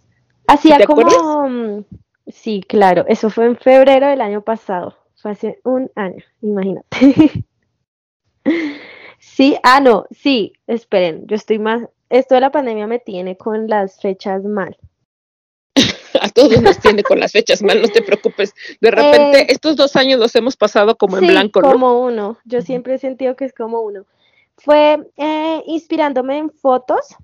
Hacía ¿Te como... acuerdas? mm, Sí, claro, eso fue en febrero del año pasado, fue hace un año, imagínate. Sí, ah, no, sí, esperen, yo estoy más, esto de la pandemia me tiene con las fechas mal. A todos nos tiene con las fechas mal, no te preocupes. De repente, Eh, estos dos años los hemos pasado como en Sí, blanco, ¿no? como uno, yo siempre he sentido que es como uno. Fue eh, inspirándome en fotos,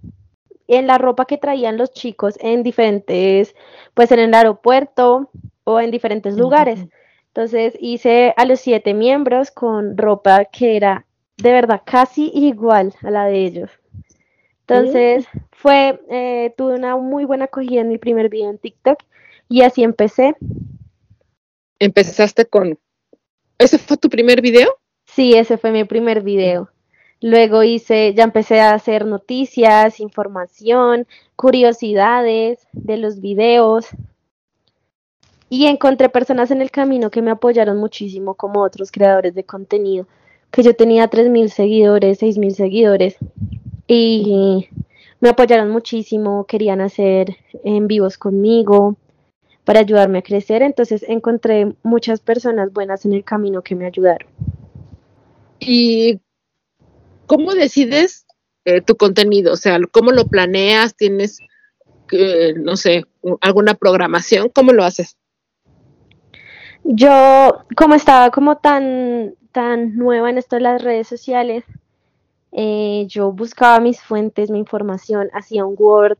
en la ropa que traían los chicos en diferentes, pues en el aeropuerto o en diferentes lugares. Entonces hice a los siete miembros con ropa que era de verdad casi igual a la de ellos. Entonces fue, eh, tuve una muy buena acogida en mi primer video en TikTok y así empecé. Empezaste con... ¿Ese fue tu primer video? Sí, ese fue mi primer video. Luego hice, ya empecé a hacer noticias, información, curiosidades de los videos. Y encontré personas en el camino que me apoyaron muchísimo, como otros creadores de contenido, que yo tenía 3.000 seguidores, 6.000 seguidores, y me apoyaron muchísimo, querían hacer en vivos conmigo para ayudarme a crecer. Entonces encontré muchas personas buenas en el camino que me ayudaron. ¿Y cómo decides eh, tu contenido? O sea, ¿cómo lo planeas? ¿Tienes, eh, no sé, alguna programación? ¿Cómo lo haces? Yo, como estaba como tan, tan nueva en esto de las redes sociales, eh, yo buscaba mis fuentes, mi información, hacía un Word,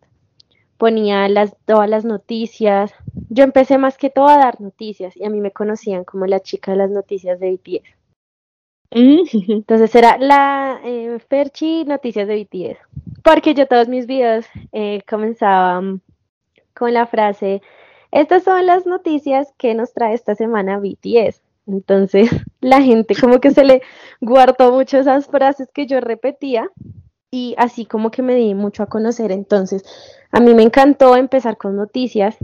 ponía las, todas las noticias. Yo empecé más que todo a dar noticias y a mí me conocían como la chica de las noticias de BTS. Entonces era la eh, Ferchi Noticias de BTS. Porque yo todos mis videos eh, comenzaban con la frase, estas son las noticias que nos trae esta semana BTS. Entonces la gente como que se le guardó mucho esas frases que yo repetía y así como que me di mucho a conocer. Entonces a mí me encantó empezar con noticias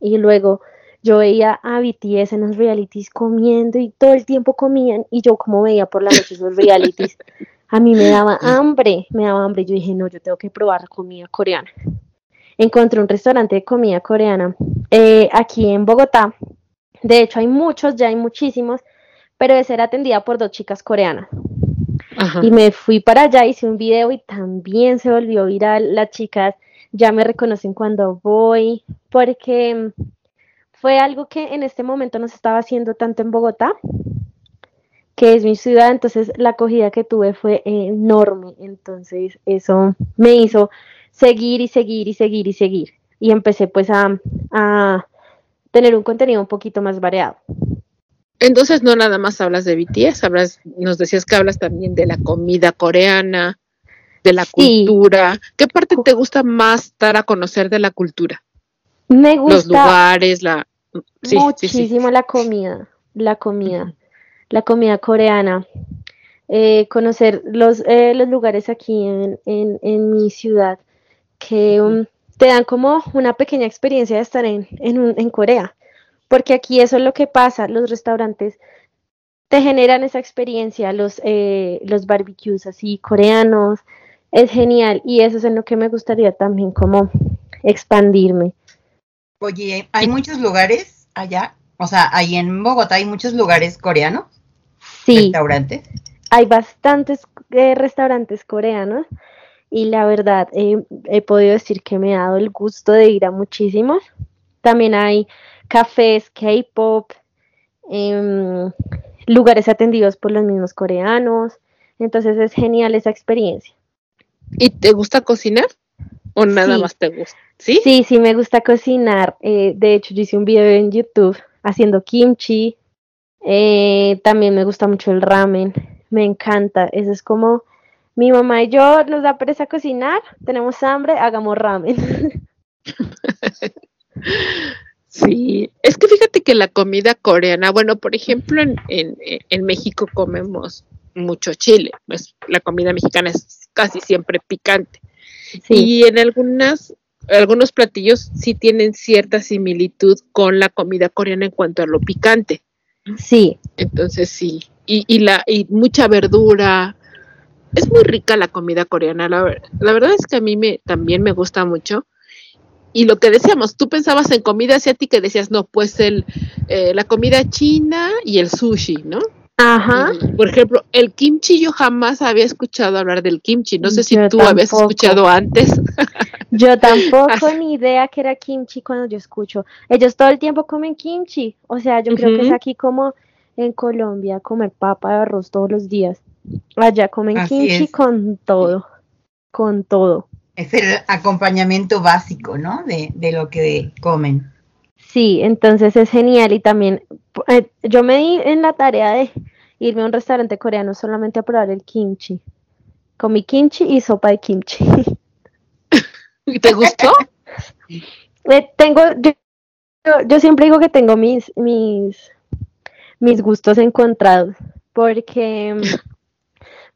y luego yo veía a BTS en los realities comiendo y todo el tiempo comían y yo como veía por la noche esos realities, a mí me daba hambre, me daba hambre. Yo dije, no, yo tengo que probar comida coreana. Encontré un restaurante de comida coreana eh, aquí en Bogotá. De hecho, hay muchos, ya hay muchísimos, pero ese era atendida por dos chicas coreanas. Ajá. Y me fui para allá, hice un video y también se volvió viral. Las chicas ya me reconocen cuando voy, porque mm, fue algo que en este momento no se estaba haciendo tanto en Bogotá, que es mi ciudad, entonces la acogida que tuve fue enorme. Entonces eso me hizo seguir y seguir y seguir y seguir. Y empecé pues a, a tener un contenido un poquito más variado. Entonces no nada más hablas de BTS, hablas, nos decías que hablas también de la comida coreana, de la Sí. cultura. ¿Qué parte te gusta más dar a conocer de la cultura? Me Los gusta lugares, la... Sí, sí, sí. muchísimo la comida, la comida, la comida coreana. Eh, conocer los, eh, los lugares aquí en, en, en mi ciudad que um, te dan como una pequeña experiencia de estar en, en, un- en Corea. Porque aquí eso es lo que pasa, los restaurantes te generan esa experiencia, los, eh, los barbecues así coreanos, es genial y eso es en lo que me gustaría también como expandirme. Oye, hay muchos lugares allá, o sea, ahí en Bogotá hay muchos lugares coreanos, Sí. restaurantes. hay bastantes eh, restaurantes coreanos y la verdad eh, he podido decir que me ha dado el gusto de ir a muchísimos. También hay cafés, K-pop, em, lugares atendidos por los mismos coreanos. Entonces es genial esa experiencia. ¿Y te gusta cocinar? ¿O nada Sí. más te gusta? ¿Sí? Sí, sí, me gusta cocinar. eh, de hecho, yo hice un video en YouTube haciendo kimchi. eh, también me gusta mucho el ramen. Me encanta. Eso es como mi mamá y yo nos da pereza cocinar. Tenemos hambre, hagamos ramen. Sí, es que fíjate que la comida coreana, bueno, por ejemplo, en, en, en México comemos mucho chile, pues la comida mexicana es casi siempre picante. Sí, Y en algunas, algunos platillos sí tienen cierta similitud con la comida coreana en cuanto a lo picante. Sí, Entonces sí, y, y la y mucha verdura, es muy rica la comida coreana. La, ver- la verdad es que a mí me, también me gusta mucho. Y lo que decíamos, tú pensabas en comida asiática y decías, no, pues el, eh, la comida china y el sushi, ¿no? Ajá. Por ejemplo, el kimchi, yo jamás había escuchado hablar del kimchi. No sé si Yo tú habías escuchado antes. Yo tampoco ni idea que era kimchi cuando yo escucho. Ellos todo el tiempo comen kimchi. O sea, yo creo que es aquí como en Colombia comer papa de arroz todos los días. Allá comen Así kimchi es. con todo. Con todo. Es el acompañamiento básico, ¿no? De, de lo que comen. Sí, entonces es genial y también eh, yo me di en la tarea de irme a un restaurante coreano solamente a probar el kimchi. Comí kimchi y sopa de kimchi. ¿Y ¿Te gustó? Eh, tengo, yo, yo- yo siempre digo que tengo mis, mis, mis gustos encontrados, porque mm,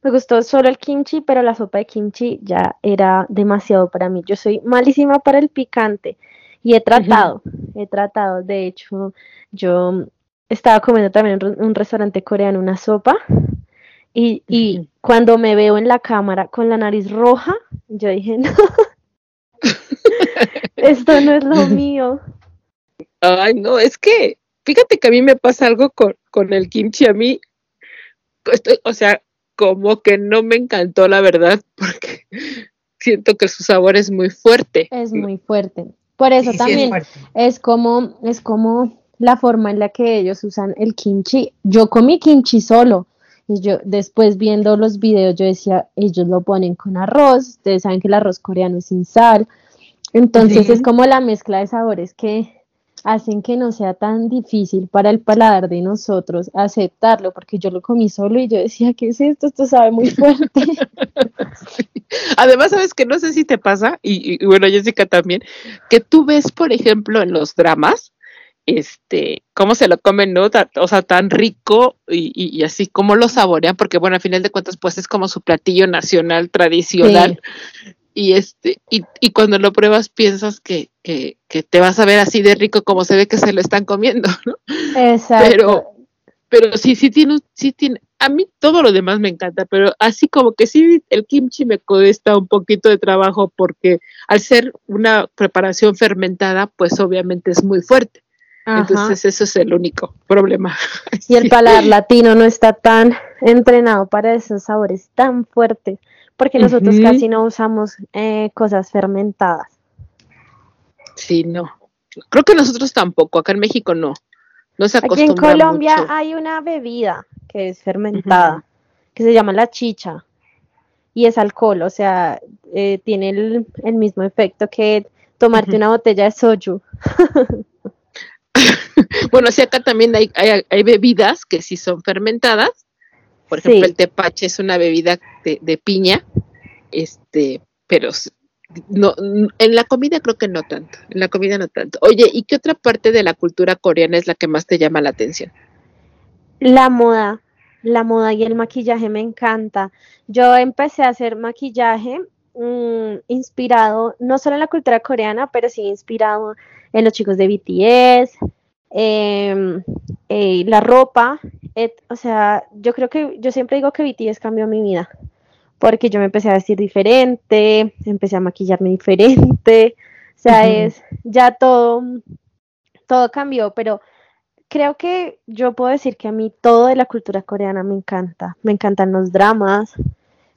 me gustó solo el kimchi, pero la sopa de kimchi ya era demasiado para mí. Yo soy malísima para el picante y he tratado, he tratado, de hecho, yo estaba comiendo también en un- restaurante coreano una sopa y, y cuando me veo en la cámara con la nariz roja, yo dije, no, esto no es lo mío. Ay, no, es que, fíjate que a mí me pasa algo con, con el kimchi. A mí, estoy- o sea, como que no me encantó, la verdad, porque siento que su sabor es muy fuerte. Es muy fuerte. Por eso Sí, sí, es también es como, es como la forma en la que ellos usan el kimchi. Yo comí kimchi solo. Y yo después viendo los videos, yo decía, ellos lo ponen con arroz. Ustedes saben que el arroz coreano es sin sal. Entonces Sí. es como la mezcla de sabores que hacen que no sea tan difícil para el paladar de nosotros aceptarlo, porque yo lo comí solo y yo decía, ¿qué es esto? Esto sabe muy fuerte. Además, sabes que no sé si te pasa, y, y bueno, Jessica también, que tú ves, por ejemplo, en los dramas, este, cómo se lo comen, ¿no? O sea, tan rico y, y- y así cómo lo saborean, porque bueno, al final de cuentas, pues es como su platillo nacional, tradicional. Y este, y, y cuando lo pruebas piensas que, que, que te vas a ver así de rico como se ve que se lo están comiendo, ¿no? Exacto. Pero, pero sí, sí tiene, sí tiene, a mí todo lo demás me encanta, pero así como que sí, el kimchi me cuesta un poquito de trabajo porque al ser una preparación fermentada, pues obviamente es muy fuerte. Ajá. Entonces eso es el único problema. Y el paladar latino no está tan entrenado para esos sabores tan fuertes, porque nosotros casi no usamos eh, cosas fermentadas. Sí, no. Creo que nosotros tampoco, acá en México no. No se Aquí en Colombia mucho. hay una bebida que es fermentada, que se llama la chicha, y es alcohol, o sea, eh, tiene el, el mismo efecto que tomarte una botella de soju. Bueno, sí, acá también hay, hay, hay bebidas que sí son fermentadas. Por ejemplo, Sí. el tepache es una bebida de, de piña, este, pero no, en la comida creo que no tanto, en la comida no tanto. Oye, ¿y qué otra parte de la cultura coreana es la que más te llama la atención? La moda, la moda y el maquillaje me encanta. Yo empecé a hacer maquillaje mm, inspirado no solo en la cultura coreana, pero sí inspirado en los chicos de BTS, eh, la ropa. et- o sea, yo creo que yo siempre digo que BTS cambió mi vida, porque yo me empecé a vestir diferente, empecé a maquillarme diferente. O sea, es ya todo, todo cambió, pero creo que yo puedo decir que a mí todo de la cultura coreana me encanta. Me encantan los dramas,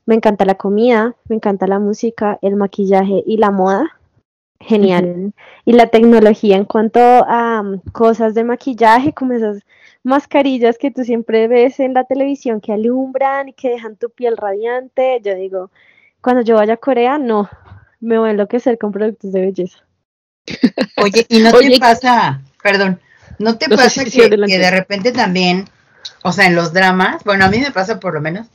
me encanta la comida, me encanta la música, el maquillaje y la moda. Genial. Y la tecnología en cuanto a um, cosas de maquillaje, como esas mascarillas que tú siempre ves en la televisión que alumbran y que dejan tu piel radiante. Yo digo, cuando yo vaya a Corea, no, me voy a enloquecer con productos de belleza. Oye, ¿y no Oye, te pasa, perdón, no te No, pasa que, que de repente también, o sea, en los dramas, bueno, a mí me pasa por lo menos,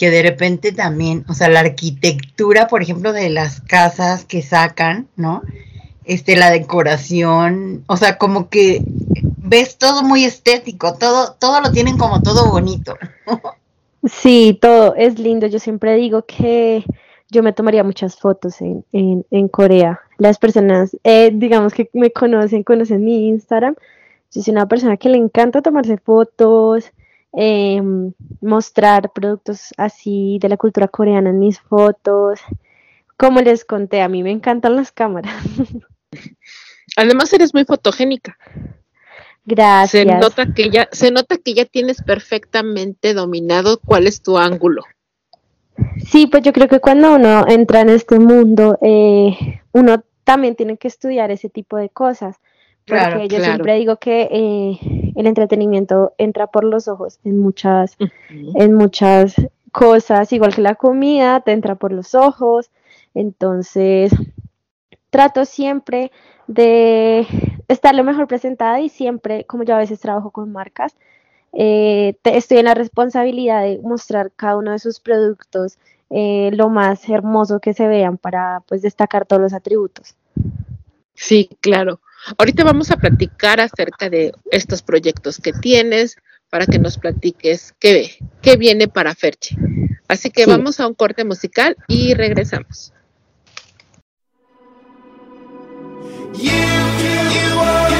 que de repente también, o sea, la arquitectura, por ejemplo, de las casas que sacan, ¿no? Este, la decoración, o sea, como que ves todo muy estético, todo, todo lo tienen como todo bonito. Sí, todo es lindo. Yo siempre digo que yo me tomaría muchas fotos en, en, en Corea. Las personas, eh, digamos que me conocen, conocen mi Instagram. Yo soy una persona que le encanta tomarse fotos em, mostrar productos así de la cultura coreana en mis fotos. Como les conté, a mí me encantan las cámaras. Además eres muy fotogénica. Gracias. Se nota que ya, se nota que ya tienes perfectamente dominado cuál es tu ángulo. Sí, pues yo creo que cuando uno entra en este mundo, eh, uno también tiene que estudiar ese tipo de cosas. Porque Claro, yo claro. siempre digo que eh, el entretenimiento entra por los ojos en muchas, en muchas cosas, igual que la comida, te entra por los ojos. Entonces, trato siempre de estar lo mejor presentada y siempre, como yo a veces trabajo con marcas, eh, te- estoy en la responsabilidad de mostrar cada uno de sus productos eh, lo más hermoso que se vean para pues destacar todos los atributos. Sí, claro. Ahorita vamos a platicar acerca de estos proyectos que tienes para que nos platiques qué, qué viene para Ferche. Así que Sí. vamos a un corte musical y regresamos. You, you are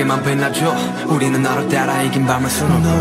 밝게만 빛나줘. 우리는 너를 따라 이긴 밤을 수놓고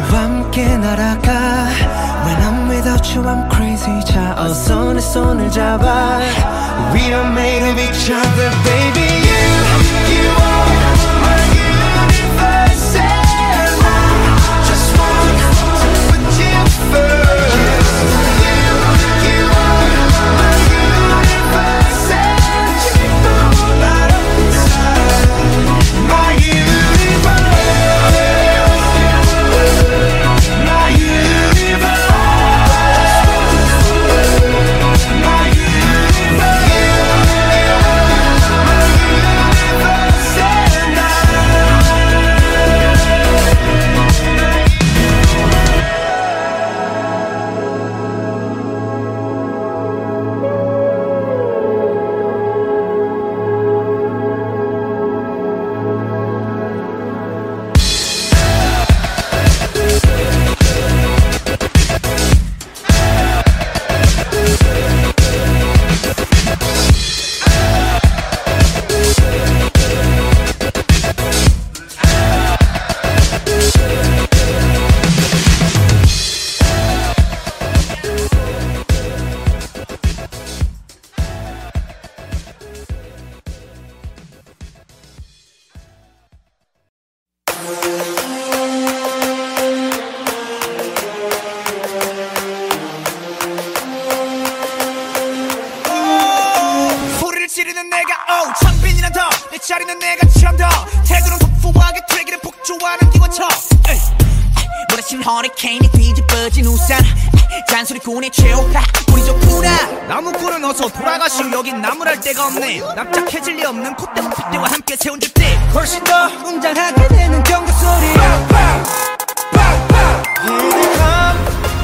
데가 없네. 납작해질 리 없는 콧대와 핏대와 함께 세운 주택 훨씬 더 웅장하게 되는 경적 소리.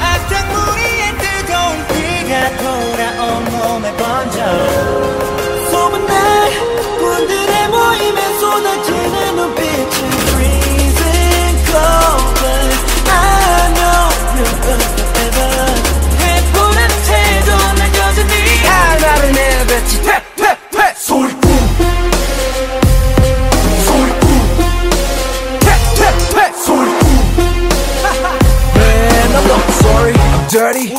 악당 무리의 뜨거운 피가 돌아온 몸에 번져 dirty. Man,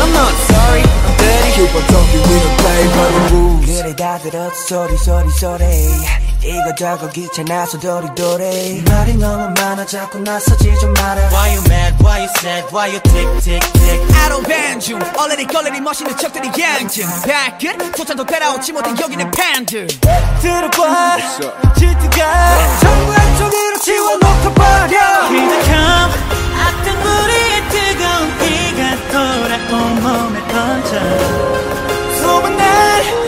I'm not sorry, I'm dirty. Keep on talking, we don't play by the rules. 그래 다 들었어 소리 소리 소리 이거저거 귀찮아서 도리도리 말이 너무 많아 자꾸 나서지 좀 마라 Why you mad? Why you sad? Why you tick tick tick? I don't ban you. 얼레리 걸레리 멋있는 척들이 양증. 발끝 소찬도 따라오지 못해 여기는 팬들. 들어봐. 질투가 전부 한쪽으로 치워놓고 버려. 기득함. 악당 무리의 뜨거운 피가 돌아 온 몸에 번져. 소문난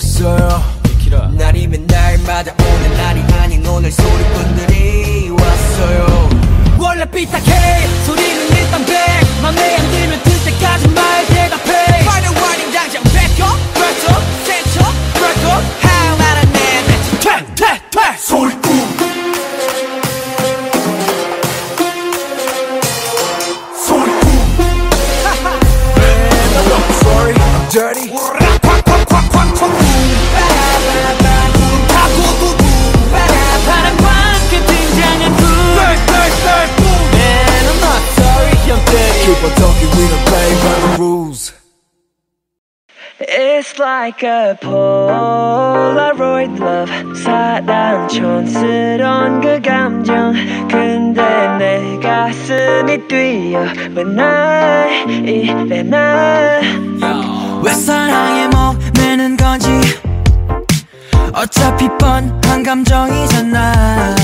왔어요. 날이면 날마다 오는 날이 아닌 오늘 소리꾼들이 왔어요. 원래 삐딱해. 소리는 일단 백. 맘에 안 들면 들 때까지 말 대답해. Final warning 당장 back up Back up Set up Back up 하나를 내뱉지 퇴퇴 퇴 소리꾼. 소리꾼. Man I'm not sorry I'm dirty I'm dirty Keep on talking we don't play by the rules It's like a Polaroid love 사랑 촌스러운 그 감정 근데 내 가슴이 뛰어 왜날 이래 난왜 사랑에 목매는 건지 어차피 뻔한 감정이잖아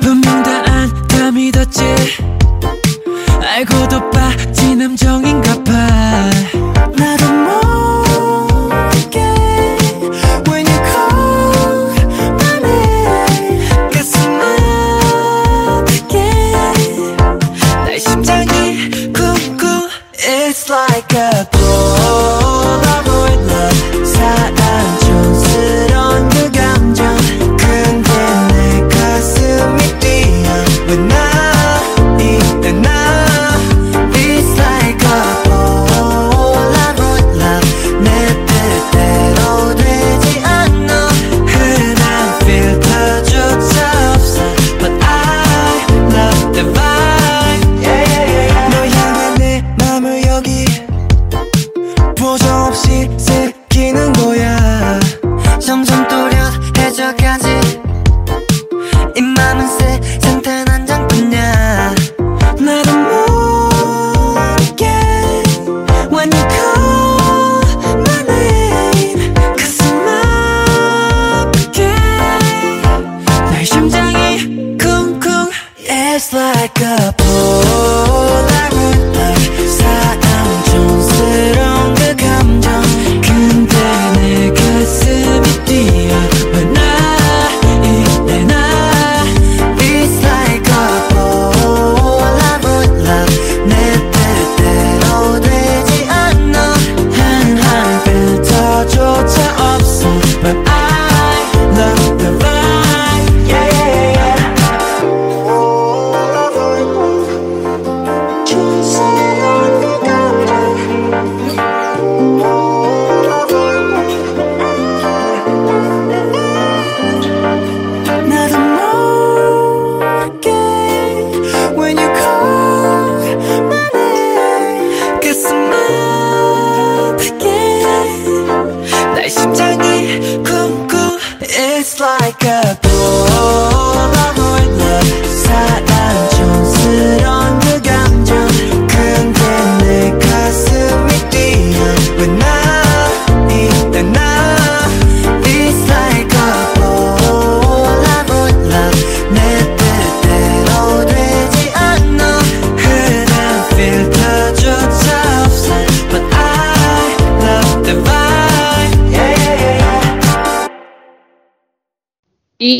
분명 다 안 다 믿었지 알고도 빠진 함정인가 봐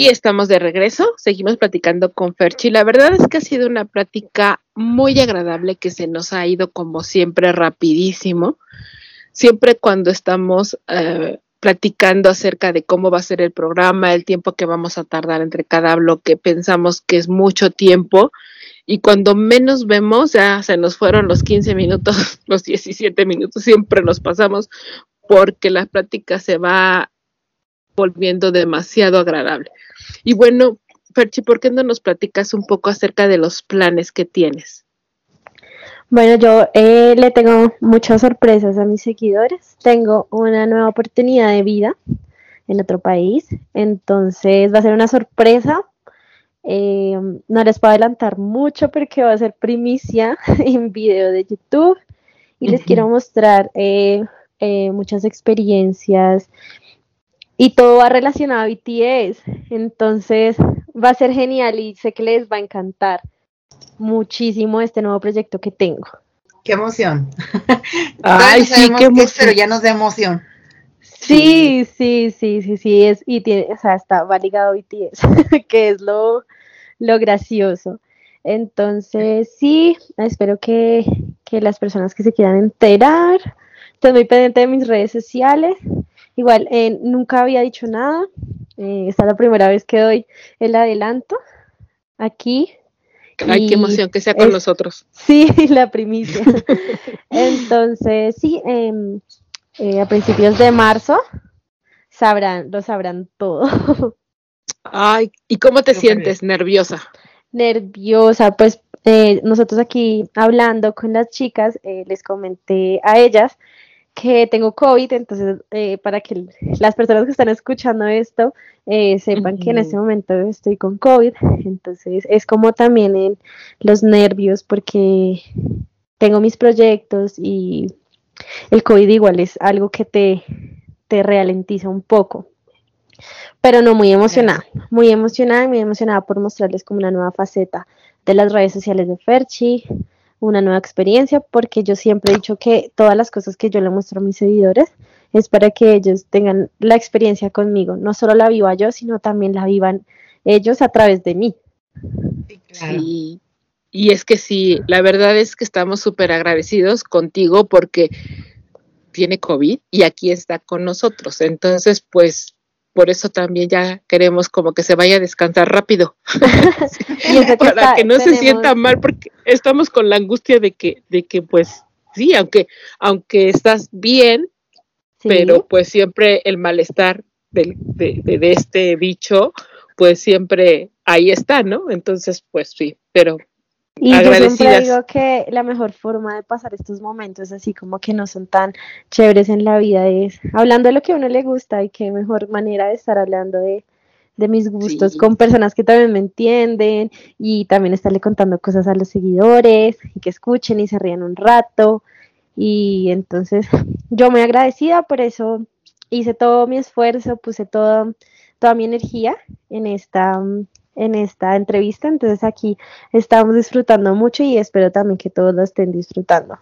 Estamos de regreso, seguimos platicando con Ferchi. La verdad es que ha sido una plática muy agradable que se nos ha ido como siempre rapidísimo. Siempre cuando estamos eh, platicando acerca de cómo va a ser el programa, el tiempo que vamos a tardar entre cada bloque, pensamos que es mucho tiempo y cuando menos vemos ya se nos fueron los 15 minutos, los 17 minutos, siempre nos pasamos porque la plática se va volviendo demasiado agradable. Y bueno, Ferchi, ¿por qué no nos platicas un poco acerca de los planes que tienes? Bueno, yo eh, le tengo muchas sorpresas a mis seguidores. Tengo una nueva oportunidad de vida en otro país. Entonces va a ser una sorpresa. Eh, no les puedo adelantar mucho porque va a ser primicia en video de YouTube. Y les quiero mostrar eh, eh, muchas experiencias. Y todo va relacionado a BTS. Entonces va a ser genial y sé que les va a encantar muchísimo este nuevo proyecto que tengo. Qué emoción. Ay, sí, qué qué es, pero emoción. ya nos da emoción. Sí, sí, sí, sí, sí, es, y tiene, o sea, está, va ligado a BTS, que es lo, lo gracioso. Entonces, sí, espero que, que las personas que se quieran enterar, estoy muy pendiente de mis redes sociales. Igual, eh, nunca había dicho nada, eh, esta es la primera vez que doy el adelanto aquí. Ay, qué emoción que sea con es- nosotros. Sí, la primicia. Entonces, sí, em, eh, a principios de marzo sabrán, lo sabrán todo. Ay, ¿y cómo te sientes? Nerviosa. Nerviosa, pues eh, nosotros aquí hablando con las chicas, eh, les comenté a ellas que tengo COVID, entonces eh, para que las personas que están escuchando esto eh, sepan que en este momento estoy con COVID, entonces es como también en los nervios porque tengo mis proyectos y el COVID igual es algo que te, te ralentiza un poco. Pero no muy emocionada, muy emocionada, muy emocionada por mostrarles como una nueva faceta de las redes sociales de Ferchi, una nueva experiencia, porque yo siempre he dicho que todas las cosas que yo le muestro a mis seguidores es para que ellos tengan la experiencia conmigo, no solo la viva yo, sino también la vivan ellos a través de mí. Sí. Y es que sí, la verdad es que estamos súper agradecidos contigo porque tiene COVID y aquí está con nosotros. Entonces, pues por eso también ya queremos como que se vaya a descansar rápido. Y para está- que no se sienta mal porque estamos con la angustia de que de que pues sí, aunque aunque estás bien, Sí. pero pues siempre el malestar del- de, de- de este bicho pues siempre ahí está, ¿no? Entonces, pues sí, pero Y yo siempre digo que la mejor forma de pasar estos momentos así como que no son tan chéveres en la vida es hablando de lo que a uno le gusta y qué mejor manera de estar hablando de, de mis gustos Sí. con personas que también me entienden y también estarle contando cosas a los seguidores y que escuchen y se rían un rato. Y entonces yo muy agradecida por eso hice todo mi esfuerzo, puse todo, toda mi energía en esta, en esta entrevista. Entonces aquí estamos disfrutando mucho y espero también que todos lo estén disfrutando.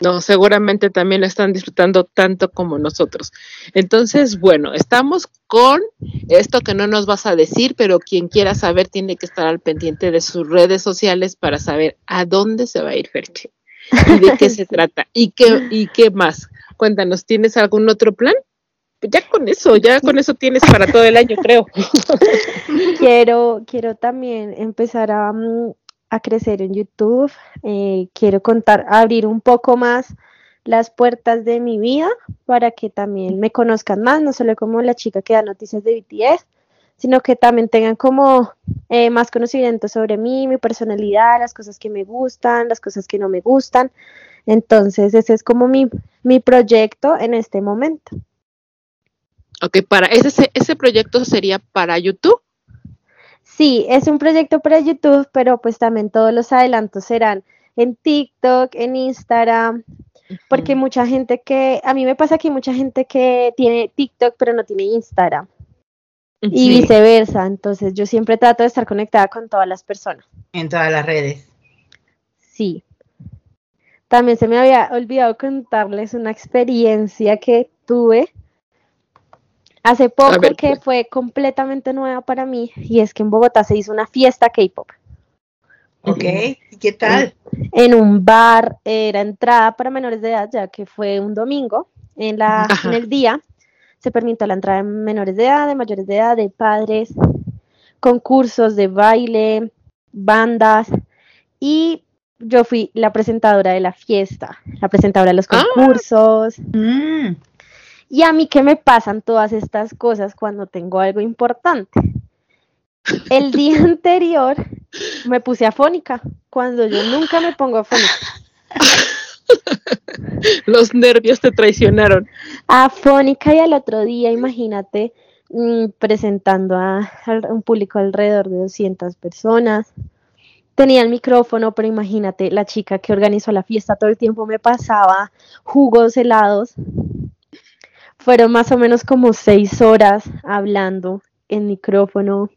No, seguramente también lo están disfrutando tanto como nosotros. Entonces, bueno, estamos con esto que no nos vas a decir, pero quien quiera saber tiene que estar al pendiente de sus redes sociales para saber a dónde se va a ir Ferche y de qué se trata y qué y qué más. Cuéntanos, ¿tienes algún otro plan? Ya con eso, ya con eso tienes para todo el año, creo. quiero, quiero también empezar a, mm, a crecer en YouTube. eh, quiero contar, abrir un poco más las puertas de mi vida para que también me conozcan más, no solo como la chica que da noticias de BTS, sino que también tengan como eh, más conocimiento sobre mí, mi personalidad, las cosas que me gustan, las cosas que no me gustan. Entonces, ese es como mi, mi proyecto en este momento. Ok, para ese, ese proyecto sería para YouTube. Sí, es un proyecto para YouTube, pero pues también todos los adelantos serán en TikTok, en Instagram, porque mucha gente que, a mí me pasa que hay mucha gente que tiene TikTok pero no tiene Instagram y Sí. viceversa, entonces yo siempre trato de estar conectada con todas las personas. En todas las redes. Sí. También se me había olvidado contarles una experiencia que tuve hace poco ver, que fue completamente nueva para mí y es que en Bogotá se hizo una fiesta K-pop Ok, ¿y qué tal? en un bar, era entrada para menores de edad, ya que fue un domingo en la Ajá. en el día se permitió la entrada de menores de edad, de mayores de edad, de padres, concursos de baile, bandas y yo fui la presentadora de la fiesta, la presentadora de los Ah. concursos. Mm, Y a mí que me pasan todas estas cosas cuando tengo algo importante. El día anterior me puse afónica, cuando yo nunca me pongo afónica. Los nervios te traicionaron. Afónica y al otro día, imagínate, mm, presentando a, a un público alrededor de 200 personas. Tenía el micrófono, pero imagínate, la chica que organizó la fiesta todo el tiempo me pasaba jugos helados. Fueron más o menos como seis horas hablando en micrófono.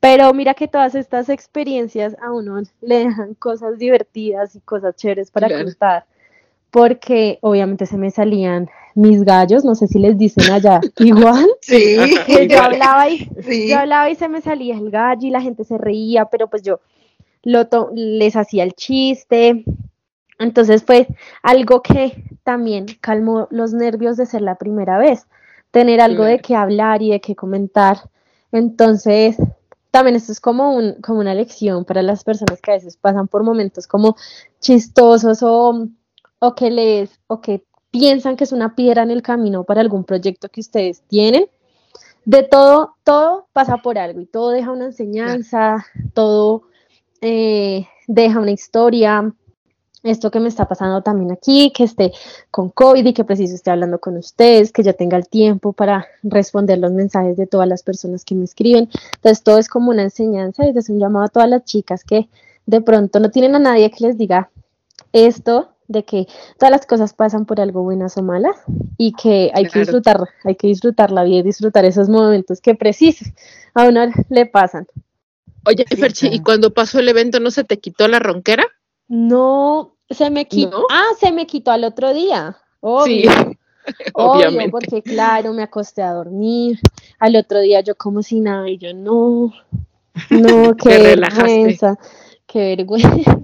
Pero mira que todas estas experiencias a uno le dejan cosas divertidas y cosas chéveres para Claro. contar. Porque obviamente se me salían mis gallos, no sé si les dicen allá igual. sí, que yo hablaba y sí. yo hablaba y se me salía el gallo y la gente se reía, pero pues yo lo les hacía el chiste. Entonces fue algo que también calmó los nervios de ser la primera vez, tener algo de qué hablar y de qué comentar. Entonces, también esto es como un, como una lección para las personas que a veces pasan por momentos como chistosos o, o que les, o que piensan que es una piedra en el camino para algún proyecto que ustedes tienen de todo, todo pasa por algo y todo deja una enseñanza, todo eh, deja una historia. Esto que me está pasando también aquí, que esté con COVID y que preciso esté hablando con ustedes, que ya tenga el tiempo para responder los mensajes de todas las personas que me escriben. Entonces, todo es como una enseñanza y es un llamado a todas las chicas que de pronto no tienen a nadie que les diga esto de que todas las cosas pasan por algo buenas o malas y que hay que disfrutar, hay que disfrutar la vida y disfrutar esos momentos que precisos a uno le pasan. Oye, Sí, Ferchi, ¿y cuando pasó el evento no se te quitó la ronquera? No, se me quitó. ¿No? Ah, se me quitó al otro día. Sí, Obvio, obvio, obviamente. porque claro, me acosté a dormir. Al otro día yo como si nada y yo no, no, qué vergüenza, qué vergüenza.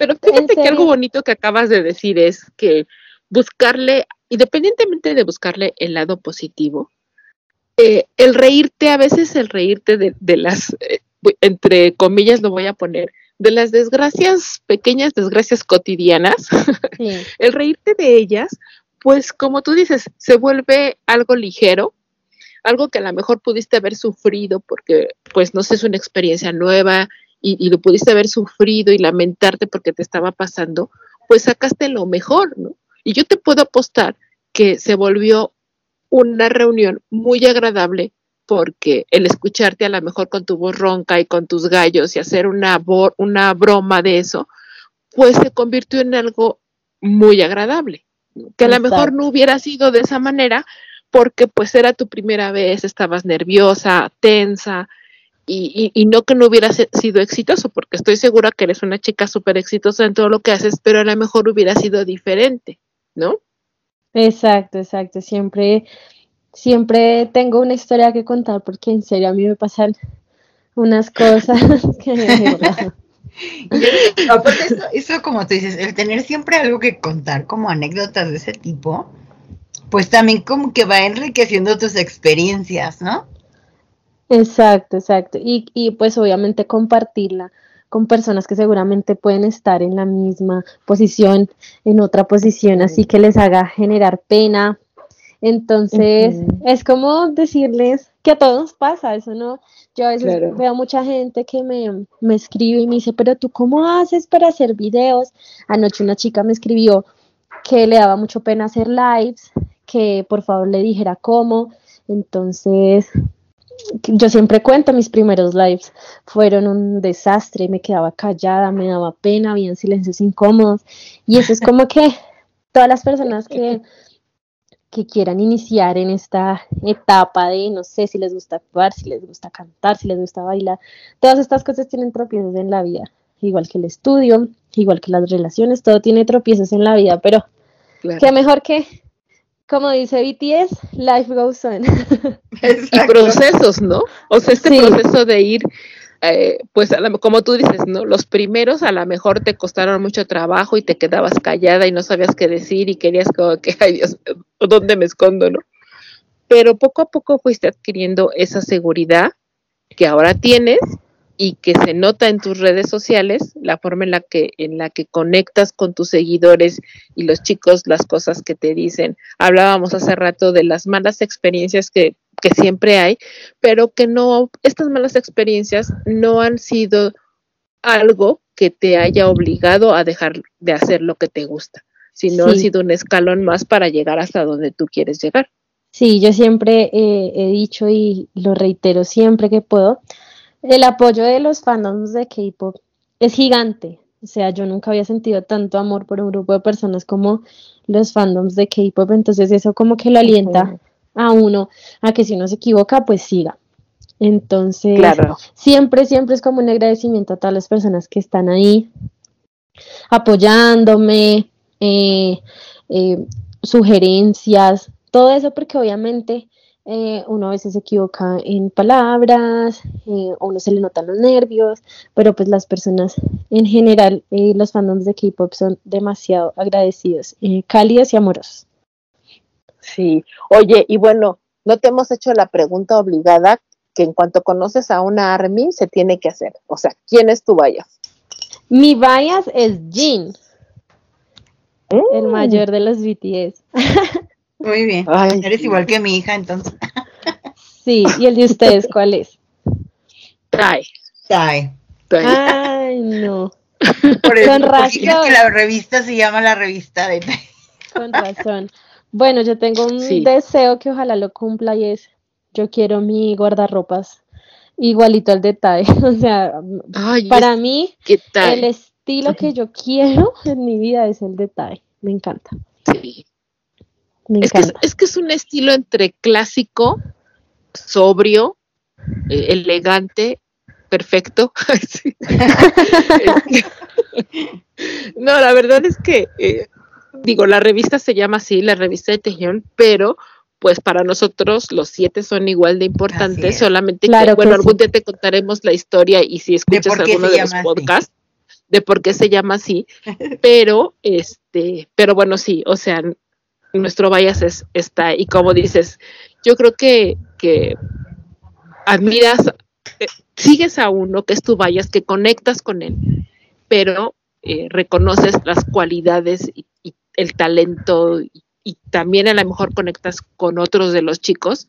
Pero fíjate que algo bonito que acabas de decir es que buscarle, independientemente de buscarle el lado positivo, eh, el reírte, a veces el reírte de, de las, eh, entre comillas lo voy a poner, de las desgracias, pequeñas desgracias cotidianas, Sí, el reírte de ellas, pues como tú dices, se vuelve algo ligero, algo que a lo mejor pudiste haber sufrido porque, pues no sé, es una experiencia nueva y, y lo pudiste haber sufrido y lamentarte porque te estaba pasando, pues sacaste lo mejor, ¿no? Y yo te puedo apostar que se volvió una reunión muy agradable porque el escucharte a lo mejor con tu voz ronca y con tus gallos y hacer una, una broma de eso, pues se convirtió en algo muy agradable, que a lo mejor no hubiera sido de esa manera porque pues era tu primera vez, estabas nerviosa, tensa y, y- no que no hubiera sido exitoso, porque estoy segura que eres una chica súper exitosa en todo lo que haces, pero a lo mejor hubiera sido diferente, ¿no? exacto, exacto. Siempre, siempre tengo una historia que contar porque en serio a mí me pasan unas cosas que verdad. Aparte, eso, eso, como tú dices, el tener siempre algo que contar, como anécdotas de ese tipo, pues también como que va enriqueciendo tus experiencias, ¿no? Exacto, exacto. Y, y pues obviamente compartirla con personas que seguramente pueden estar en la misma posición, en otra posición, así que les haga generar pena. Entonces, es como decirles que a todos nos pasa, eso no. Yo a veces Claro. veo mucha gente que me, me escribe y me dice, pero tú cómo haces para hacer videos? Anoche una chica me escribió que le daba mucho pena hacer lives, que por favor le dijera cómo. Entonces, yo siempre cuento mis primeros lives fueron un desastre, me quedaba callada, me daba pena, había silencios incómodos y eso es como que todas las personas que que quieran iniciar en esta etapa de no sé si les gusta actuar, si les gusta cantar, si les gusta bailar, todas estas cosas tienen tropiezos en la vida, igual que el estudio, igual que las relaciones, todo tiene tropiezos en la vida, pero Claro. qué mejor que como dice BTS, life goes on. y procesos, ¿no? O sea, este Sí. proceso de ir, eh, pues a la- como tú dices, ¿no? Los primeros a lo mejor te costaron mucho trabajo y te quedabas callada y no sabías qué decir y querías que, ay Dios, ¿dónde me escondo, no? Pero poco a poco fuiste adquiriendo esa seguridad que ahora tienes y que se nota en tus redes sociales, la forma en la que en la que conectas con tus seguidores y los chicos las cosas que te dicen. Hablábamos hace rato de las malas experiencias que, que siempre hay, pero que no, estas malas experiencias no han sido algo que te haya obligado a dejar de hacer lo que te gusta, sino Sí. sido un escalón más para llegar hasta donde tú quieres llegar. Sí, yo siempre eh, he dicho y lo reitero siempre que puedo, el apoyo de los fandoms de K-pop es gigante. O sea, yo nunca había sentido tanto amor por un grupo de personas como los fandoms de K-pop, entonces eso como que lo alienta a uno a que si uno se equivoca, pues siga. Entonces, Claro. siempre, siempre es como un agradecimiento a todas las personas que están ahí apoyándome, eh, eh, sugerencias, todo eso porque obviamente eh, uno a veces se equivoca en palabras, eh, a uno se le notan los nervios, pero pues las personas en general, eh, los fandoms de K-pop son demasiado agradecidos, eh, cálidos y amorosos. Sí, oye, y bueno, no te hemos hecho la pregunta obligada que en cuanto conoces a una ARMY se tiene que hacer. O sea, ¿quién es tu bias? Mi bias es Jin, el Mm. mayor de los BTS. Muy bien. Ay, Eres igual que mi hija, entonces. Sí, ¿y el de ustedes cuál es? Trae, Ay, trae. Ay, no, por eso, Con porque es razón. que la revista se llama la revista de con razón. Bueno, yo tengo un Sí. deseo que ojalá lo cumpla y es, yo quiero mi guardarropas igualito al detalle. O sea, Ay, para es- mí ¿qué el estilo que yo quiero en mi vida es el detalle. Me encanta, Sí. me Es que es, encanta. es que es un estilo entre clásico, sobrio, eh, elegante, perfecto. No, la verdad es que, eh, digo, la revista se llama así, la revista de Tejión, pero pues para nosotros los siete son igual de importantes, es. solamente Claro que, que bueno, sí. algún día te contaremos la historia y si escuchas alguno de los así. podcasts, de por qué se llama así, pero este, pero bueno, sí, o sea, nuestro bias es, está, y como dices, yo creo que, que admiras, eh, sigues a uno que es tu bias, que conectas con él, pero eh, reconoces las cualidades y el talento y, y también a lo mejor conectas con otros de los chicos,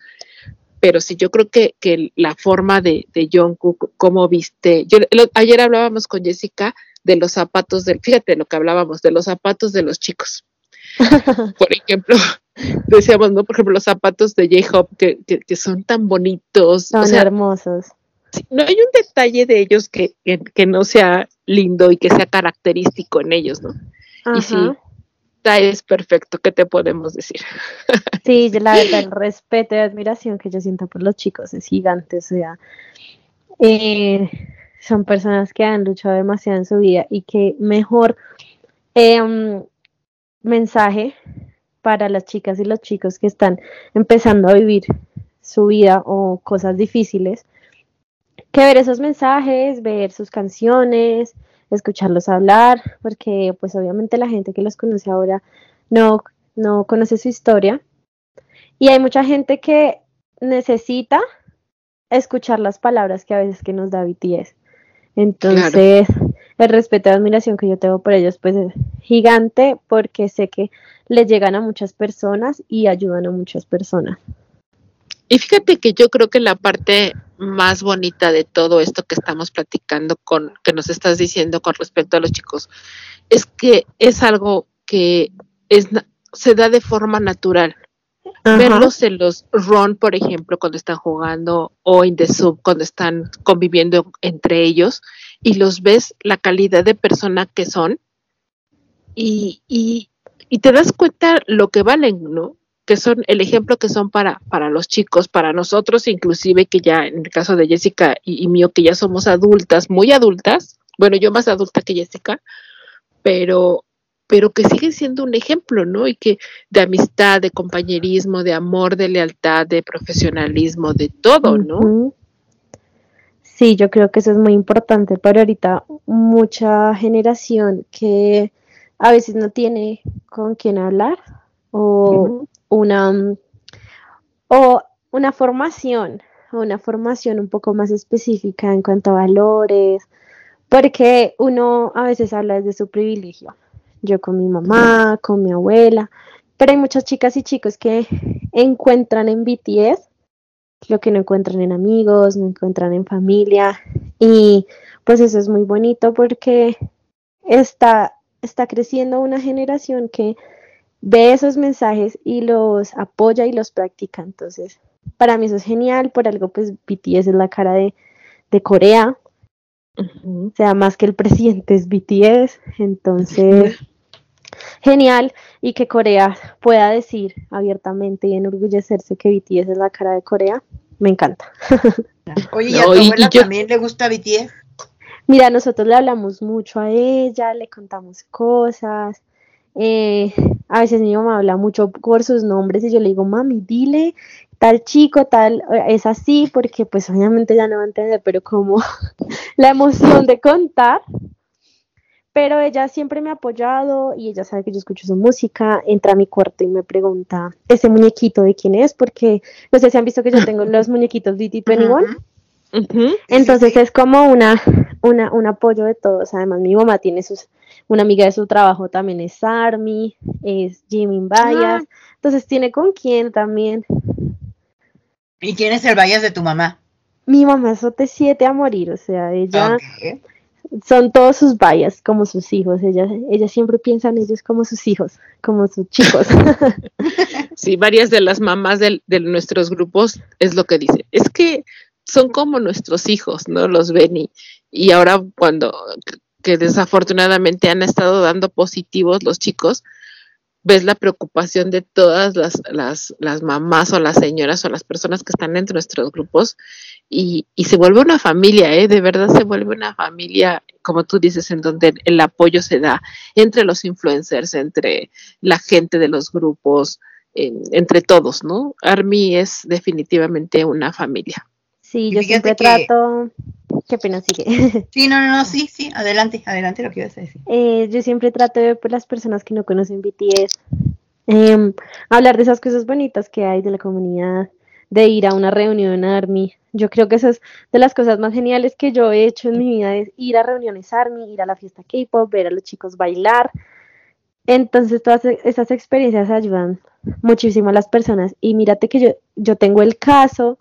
pero sí, yo creo que, que la forma de, de Jungkook, cómo viste, yo, ayer hablábamos con Jessica de los zapatos del, fíjate lo que hablábamos, de los zapatos de los chicos. Por ejemplo, decíamos, ¿no? Por ejemplo, los zapatos de J-Hop que, que, que son tan bonitos. Son o sea, hermosos. no hay un detalle de ellos que, que, no sea lindo y que sea característico en ellos, ¿no? Y sí, es perfecto, ¿qué te podemos decir? Sí, la verdad, el respeto y admiración que yo siento por los chicos es gigante, o sea, eh, son personas que han luchado demasiado en su vida y que mejor um, mensaje para las chicas y los chicos que están empezando a vivir su vida o cosas difíciles, que ver esos mensajes, ver sus canciones, escucharlos hablar, porque pues obviamente la gente que los conoce ahora no, no conoce su historia. Y hay mucha gente que necesita escuchar las palabras que a veces que nos da BTS. Entonces, el respeto y admiración que yo tengo por ellos pues es gigante porque sé que le llegan a muchas personas y ayudan a muchas personas. Y fíjate que yo creo que la parte más bonita de todo esto que estamos platicando con, que nos estás diciendo con respecto a los chicos, es que es algo que es, se da de forma natural. Ajá. verlos en los run, por ejemplo, cuando están jugando, o en the sub, cuando están conviviendo entre ellos, y los ves la calidad de persona que son, y, y, y te das cuenta lo que valen, ¿no? Que son el ejemplo que son para, para los chicos, para nosotros, inclusive que ya en el caso de Jessica y, y mío, que ya somos adultas, muy adultas, bueno, yo más adulta que Jessica, pero pero que siguen siendo un ejemplo, ¿no? Y que de amistad, de compañerismo, de amor, de lealtad, de profesionalismo, de todo, ¿no? Sí, yo creo que eso es muy importante para ahorita mucha generación que a veces no tiene con quién hablar o una o una formación, una formación un poco más específica en cuanto a valores, porque uno a veces habla desde su privilegio. Yo con mi mamá, con mi abuela, pero hay muchas chicas y chicos que encuentran en BTS lo que no encuentran en amigos, no encuentran en familia. Y pues eso es muy bonito porque está, está creciendo una generación que ve esos mensajes y los apoya y los practica. Entonces, para mí eso es genial. Por algo, pues BTS es la cara de, de Corea. O sea, más que el presidente es BTS. Entonces, genial. Y que Corea pueda decir abiertamente y enorgullecerse que BTS es la cara de Corea. Me encanta. Oye, ¿y a No, tu y- y abuela yo- también le gusta BTS? Mira, nosotros le hablamos mucho a ella, le contamos cosas. Eh, a veces mi mamá habla mucho por sus nombres y yo le digo, mami, dile tal chico, tal, eh, es así, porque pues obviamente ya no va a entender, pero como la emoción de contar. Pero ella siempre me ha apoyado y ella sabe que yo escucho su música, entra a mi cuarto y me pregunta, ¿ese muñequito de quién es? Porque no sé si han visto que yo tengo los muñequitos DT21. Ujú. Ujú. Entonces es como una, una, un apoyo de todos. Además, mi mamá tiene sus, una amiga de su trabajo también es Army, es Jimmy Bayas. Entonces tiene con quién también. ¿Y quién es el Vallas de tu mamá? Mi mamá es OT7 a morir, o sea, ella Ok. son todos sus bayas como sus hijos. Ella, ella siempre piensa en ellos como sus hijos, como sus chicos. Sí, varias de las mamás del- de, nuestros grupos es lo que dicen. Es que son como nuestros hijos, ¿no? Los ven y, y ahora cuando, que desafortunadamente han estado dando positivos los chicos, ves la preocupación de todas las, las, las mamás o las señoras o las personas que están entre nuestros grupos y, y se vuelve una familia, ¿eh? De verdad se vuelve una familia, como tú dices, en donde el apoyo se da entre los influencers, entre la gente de los grupos, en- entre todos, ¿no? Army es definitivamente una familia. Sí, yo siempre que- trato. Qué pena sigue. Sí, no, no, no, sí, sí, adelante, adelante lo que ibas a decir. Eh, yo siempre trato de ver por las personas que no conocen BTS, em, hablar de esas cosas bonitas que hay de la comunidad, de ir a una reunión ARMY. Yo creo que esas es de las cosas más geniales que yo he hecho en mi vida, es ir a reuniones ARMY, ir a la fiesta K-pop, ver a los chicos bailar. Entonces todas e- esas experiencias ayudan muchísimo a las personas. Y mírate que yo, yo tengo el caso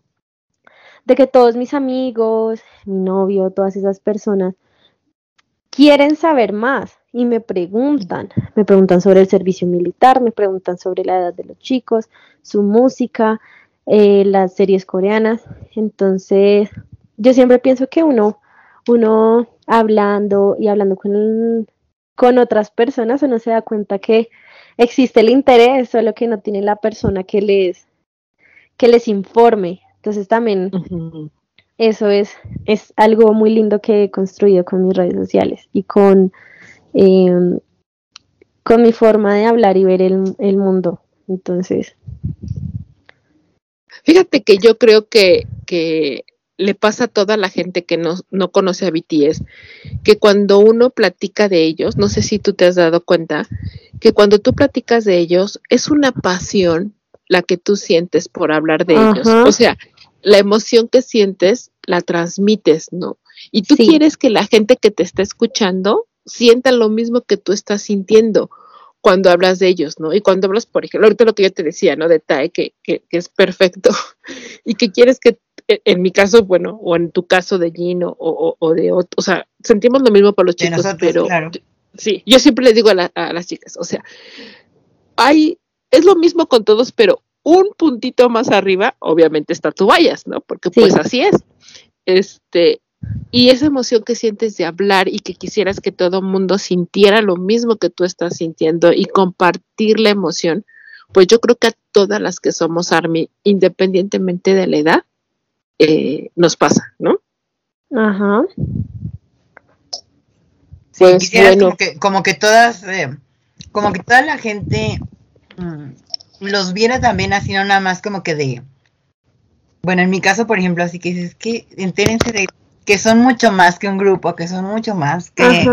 de que todos mis amigos, mi novio, todas esas personas quieren saber más y me preguntan, me preguntan sobre el servicio militar, me preguntan sobre la edad de los chicos, su música, eh, las series coreanas. Entonces, yo siempre pienso que uno, uno hablando y hablando con, con otras personas, uno se da cuenta que existe el interés, solo que no tiene la persona que les, que les informe. Entonces también eso es, es algo muy lindo que he construido con mis redes sociales y con, em, con mi forma de hablar y ver el, el mundo. Entonces, Fíjate que yo creo que, que le pasa a toda la gente que no, no conoce a BTS, que cuando uno platica de ellos, no sé si tú te has dado cuenta, que cuando tú platicas de ellos es una pasión la que tú sientes por hablar de ellos. O sea, la emoción que sientes la transmites, ¿no? Y tú Sí. quieres que la gente que te está escuchando sienta lo mismo que tú estás sintiendo cuando hablas de ellos, ¿no? Y cuando hablas, por ejemplo, ahorita lo que yo te decía, ¿no? De TAE, que, que, que es perfecto y que quieres que, e- en mi caso, bueno, o en tu caso de Gino o, o, o de otro, o sea, sentimos lo mismo por los chicos, nosotros, pero claro. sí, yo siempre les digo a, la- a las chicas, o sea, hay, es lo mismo con todos, pero un puntito más arriba, obviamente está tu vayas, ¿no? Porque Sí. pues así es. Este, y esa emoción que sientes de hablar y que quisieras que todo mundo sintiera lo mismo que tú estás sintiendo y compartir la emoción, pues yo creo que a todas las que somos Army, independientemente de la edad, eh, nos pasa, ¿no? Ajá. Sí, Pues, quisieras bueno. como que, como que todas, eh, como que toda la gente los viera también así, no nada más como que de, bueno, en mi caso, por ejemplo, así que dices que entérense de que son mucho más que un grupo, que son mucho más que,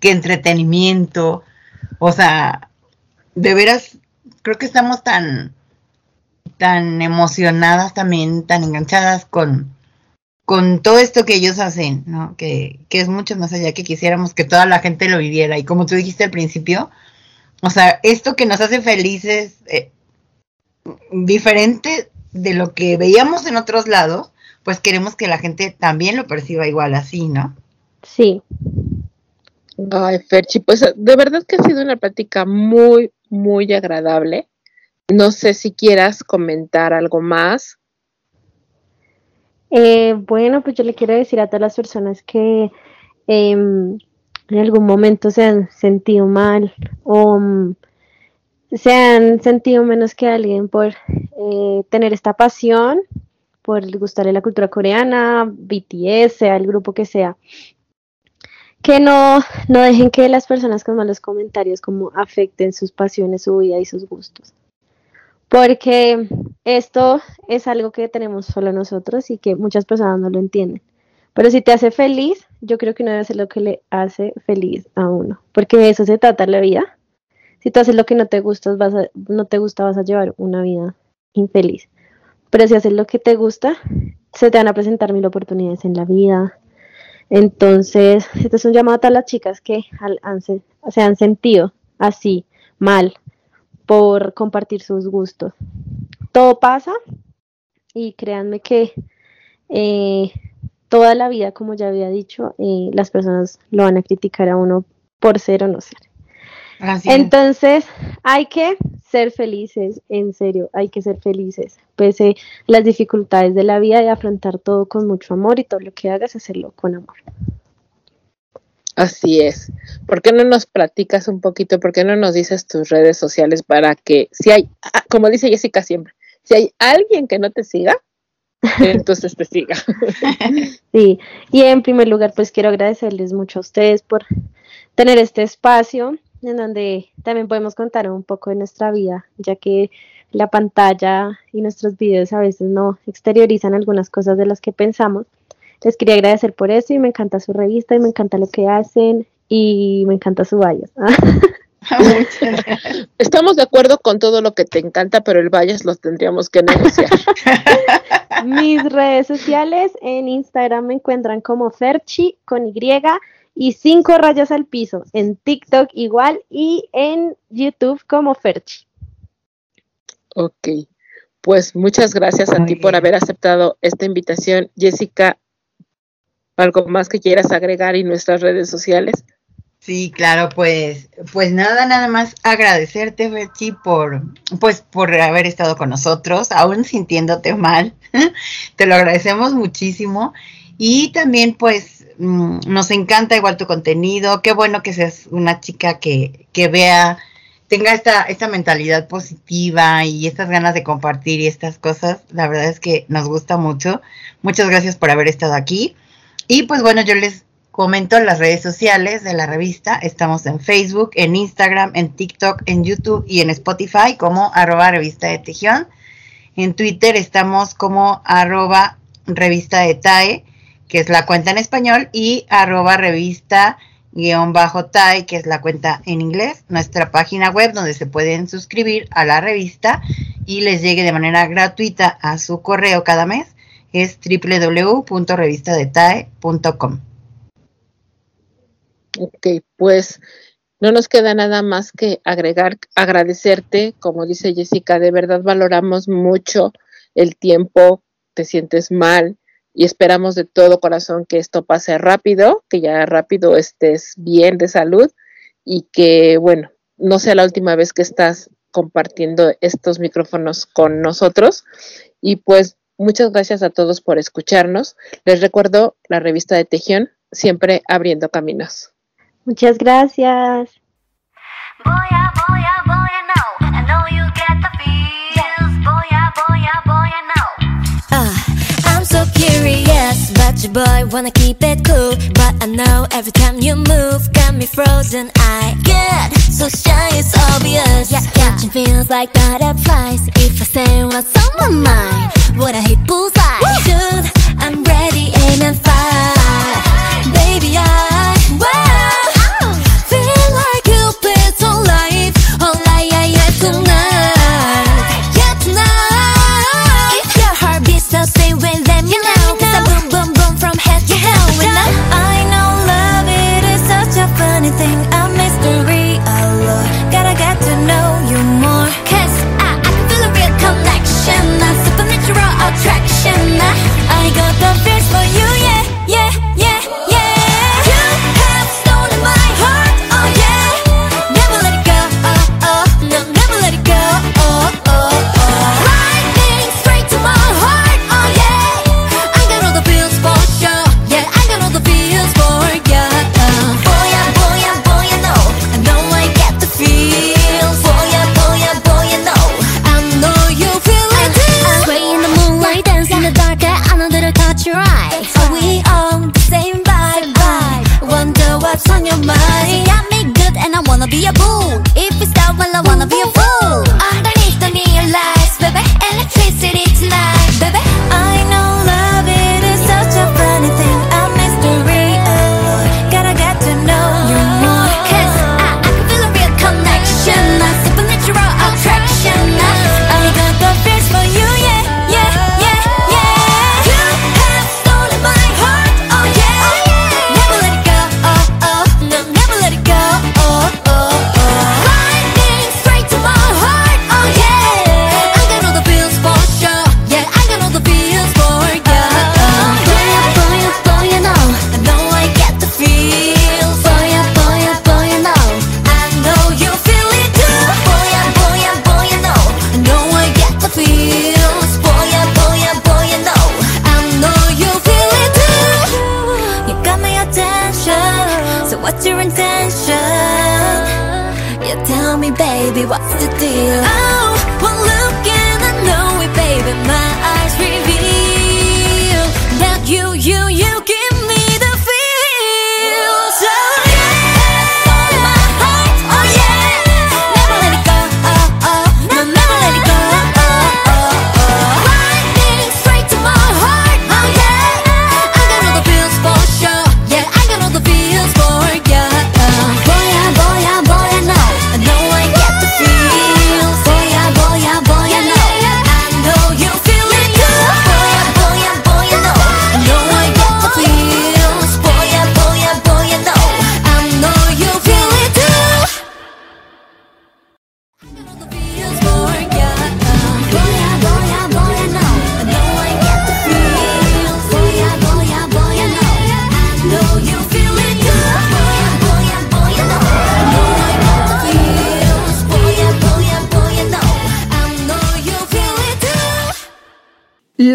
que entretenimiento, o sea, de veras, creo que estamos tan, tan emocionadas también, tan enganchadas con, con todo esto que ellos hacen, ¿no? Que, que es mucho más allá que quisiéramos que toda la gente lo viviera. Y como tú dijiste al principio, o sea, esto que nos hace felices, eh, diferente de lo que veíamos en otros lados, pues queremos que la gente también lo perciba igual así, ¿no? Sí. Ay, Ferchi, pues de verdad que ha sido una plática muy, muy agradable. No sé si quieras comentar algo más. Eh, bueno, pues yo le quiero decir a todas las personas que em, en algún momento se han sentido mal o mm, se han sentido menos que alguien por eh, tener esta pasión, por gustarle la cultura coreana, BTS, sea el grupo que sea, que no, no dejen que las personas con malos comentarios como afecten sus pasiones, su vida y sus gustos. Porque esto es algo que tenemos solo nosotros y que muchas personas no lo entienden. Pero si te hace feliz, yo creo que uno debe hacer lo que le hace feliz a uno, porque de eso se trata la vida. Si tú haces lo que no te gusta, vas a, no te gusta, vas a llevar una vida infeliz. Pero si haces lo que te gusta, se te van a presentar mil oportunidades en la vida. Entonces, este es un llamado a las chicas que se, se han sentido así, mal, por compartir sus gustos. Todo pasa y créanme que eh, toda la vida, como ya había dicho, eh, las personas lo van a criticar a uno por ser o no ser. Así es. Entonces, hay que ser felices, en serio, hay que ser felices, pese las dificultades de la vida y afrontar todo con mucho amor y todo lo que hagas, hacerlo con amor. Así es. ¿Por qué no nos platicas un poquito? ¿Por qué no nos dices tus redes sociales para que, si hay, ah, como dice Jessica siempre, si hay alguien que no te siga, entonces te siga. Sí, y en primer lugar, pues quiero agradecerles mucho a ustedes por tener este espacio en donde también podemos contar un poco de nuestra vida, ya que la pantalla y nuestros videos a veces no exteriorizan algunas cosas de las que pensamos. Les quería agradecer por eso y me encanta su revista y me encanta lo que hacen y me encanta su bias. Estamos de acuerdo con todo lo que te encanta, pero el Valles los tendríamos que negociar. Mis redes sociales en Instagram me encuentran como Ferchi con Y y cinco rayas al piso. En TikTok igual y en YouTube como Ferchi. Ok, pues muchas gracias a Muy ti por haber aceptado esta invitación. Jessica, ¿algo más que quieras agregar en nuestras redes sociales? Sí, claro, pues, pues nada, nada más agradecerte, Ferchi, por, pues, por haber estado con nosotros, aún sintiéndote mal. Te lo agradecemos muchísimo. Y también, pues, mm, nos encanta igual tu contenido. Qué bueno que seas una chica que, que vea, tenga esta, esta mentalidad positiva y estas ganas de compartir y estas cosas. La verdad es que nos gusta mucho. Muchas gracias por haber estado aquí. Y pues bueno, yo les comento las redes sociales de la revista. Estamos en Facebook, en Instagram, en TikTok, en YouTube y en Spotify como arroba revista de Tejión. En Twitter estamos como arroba revista de TAE, que es la cuenta en español, y arroba revista guion bajo TAE, que es la cuenta en inglés. Nuestra página web donde se pueden suscribir a la revista y les llegue de manera gratuita a su correo cada mes es www.revistadetae.com. Ok, pues no nos queda nada más que agregar, agradecerte, como dice Jessica, de verdad valoramos mucho el tiempo, te sientes mal y esperamos de todo corazón que esto pase rápido, que ya rápido estés bien de salud y que, bueno, no sea la última vez que estás compartiendo estos micrófonos con nosotros. Y pues muchas gracias a todos por escucharnos. Les recuerdo la revista de Tejión, siempre abriendo caminos. Muchas gracias. I know you get the feels. Uh, I'm so curious, but your boy wanna keep it cool. But I know every time you move, got me frozen. I get so shy, it's obvious. Yeah, yeah. Catching feels like. If I say what's on my mind, I hit bullseye? Dude, I'm ready, aim and fire.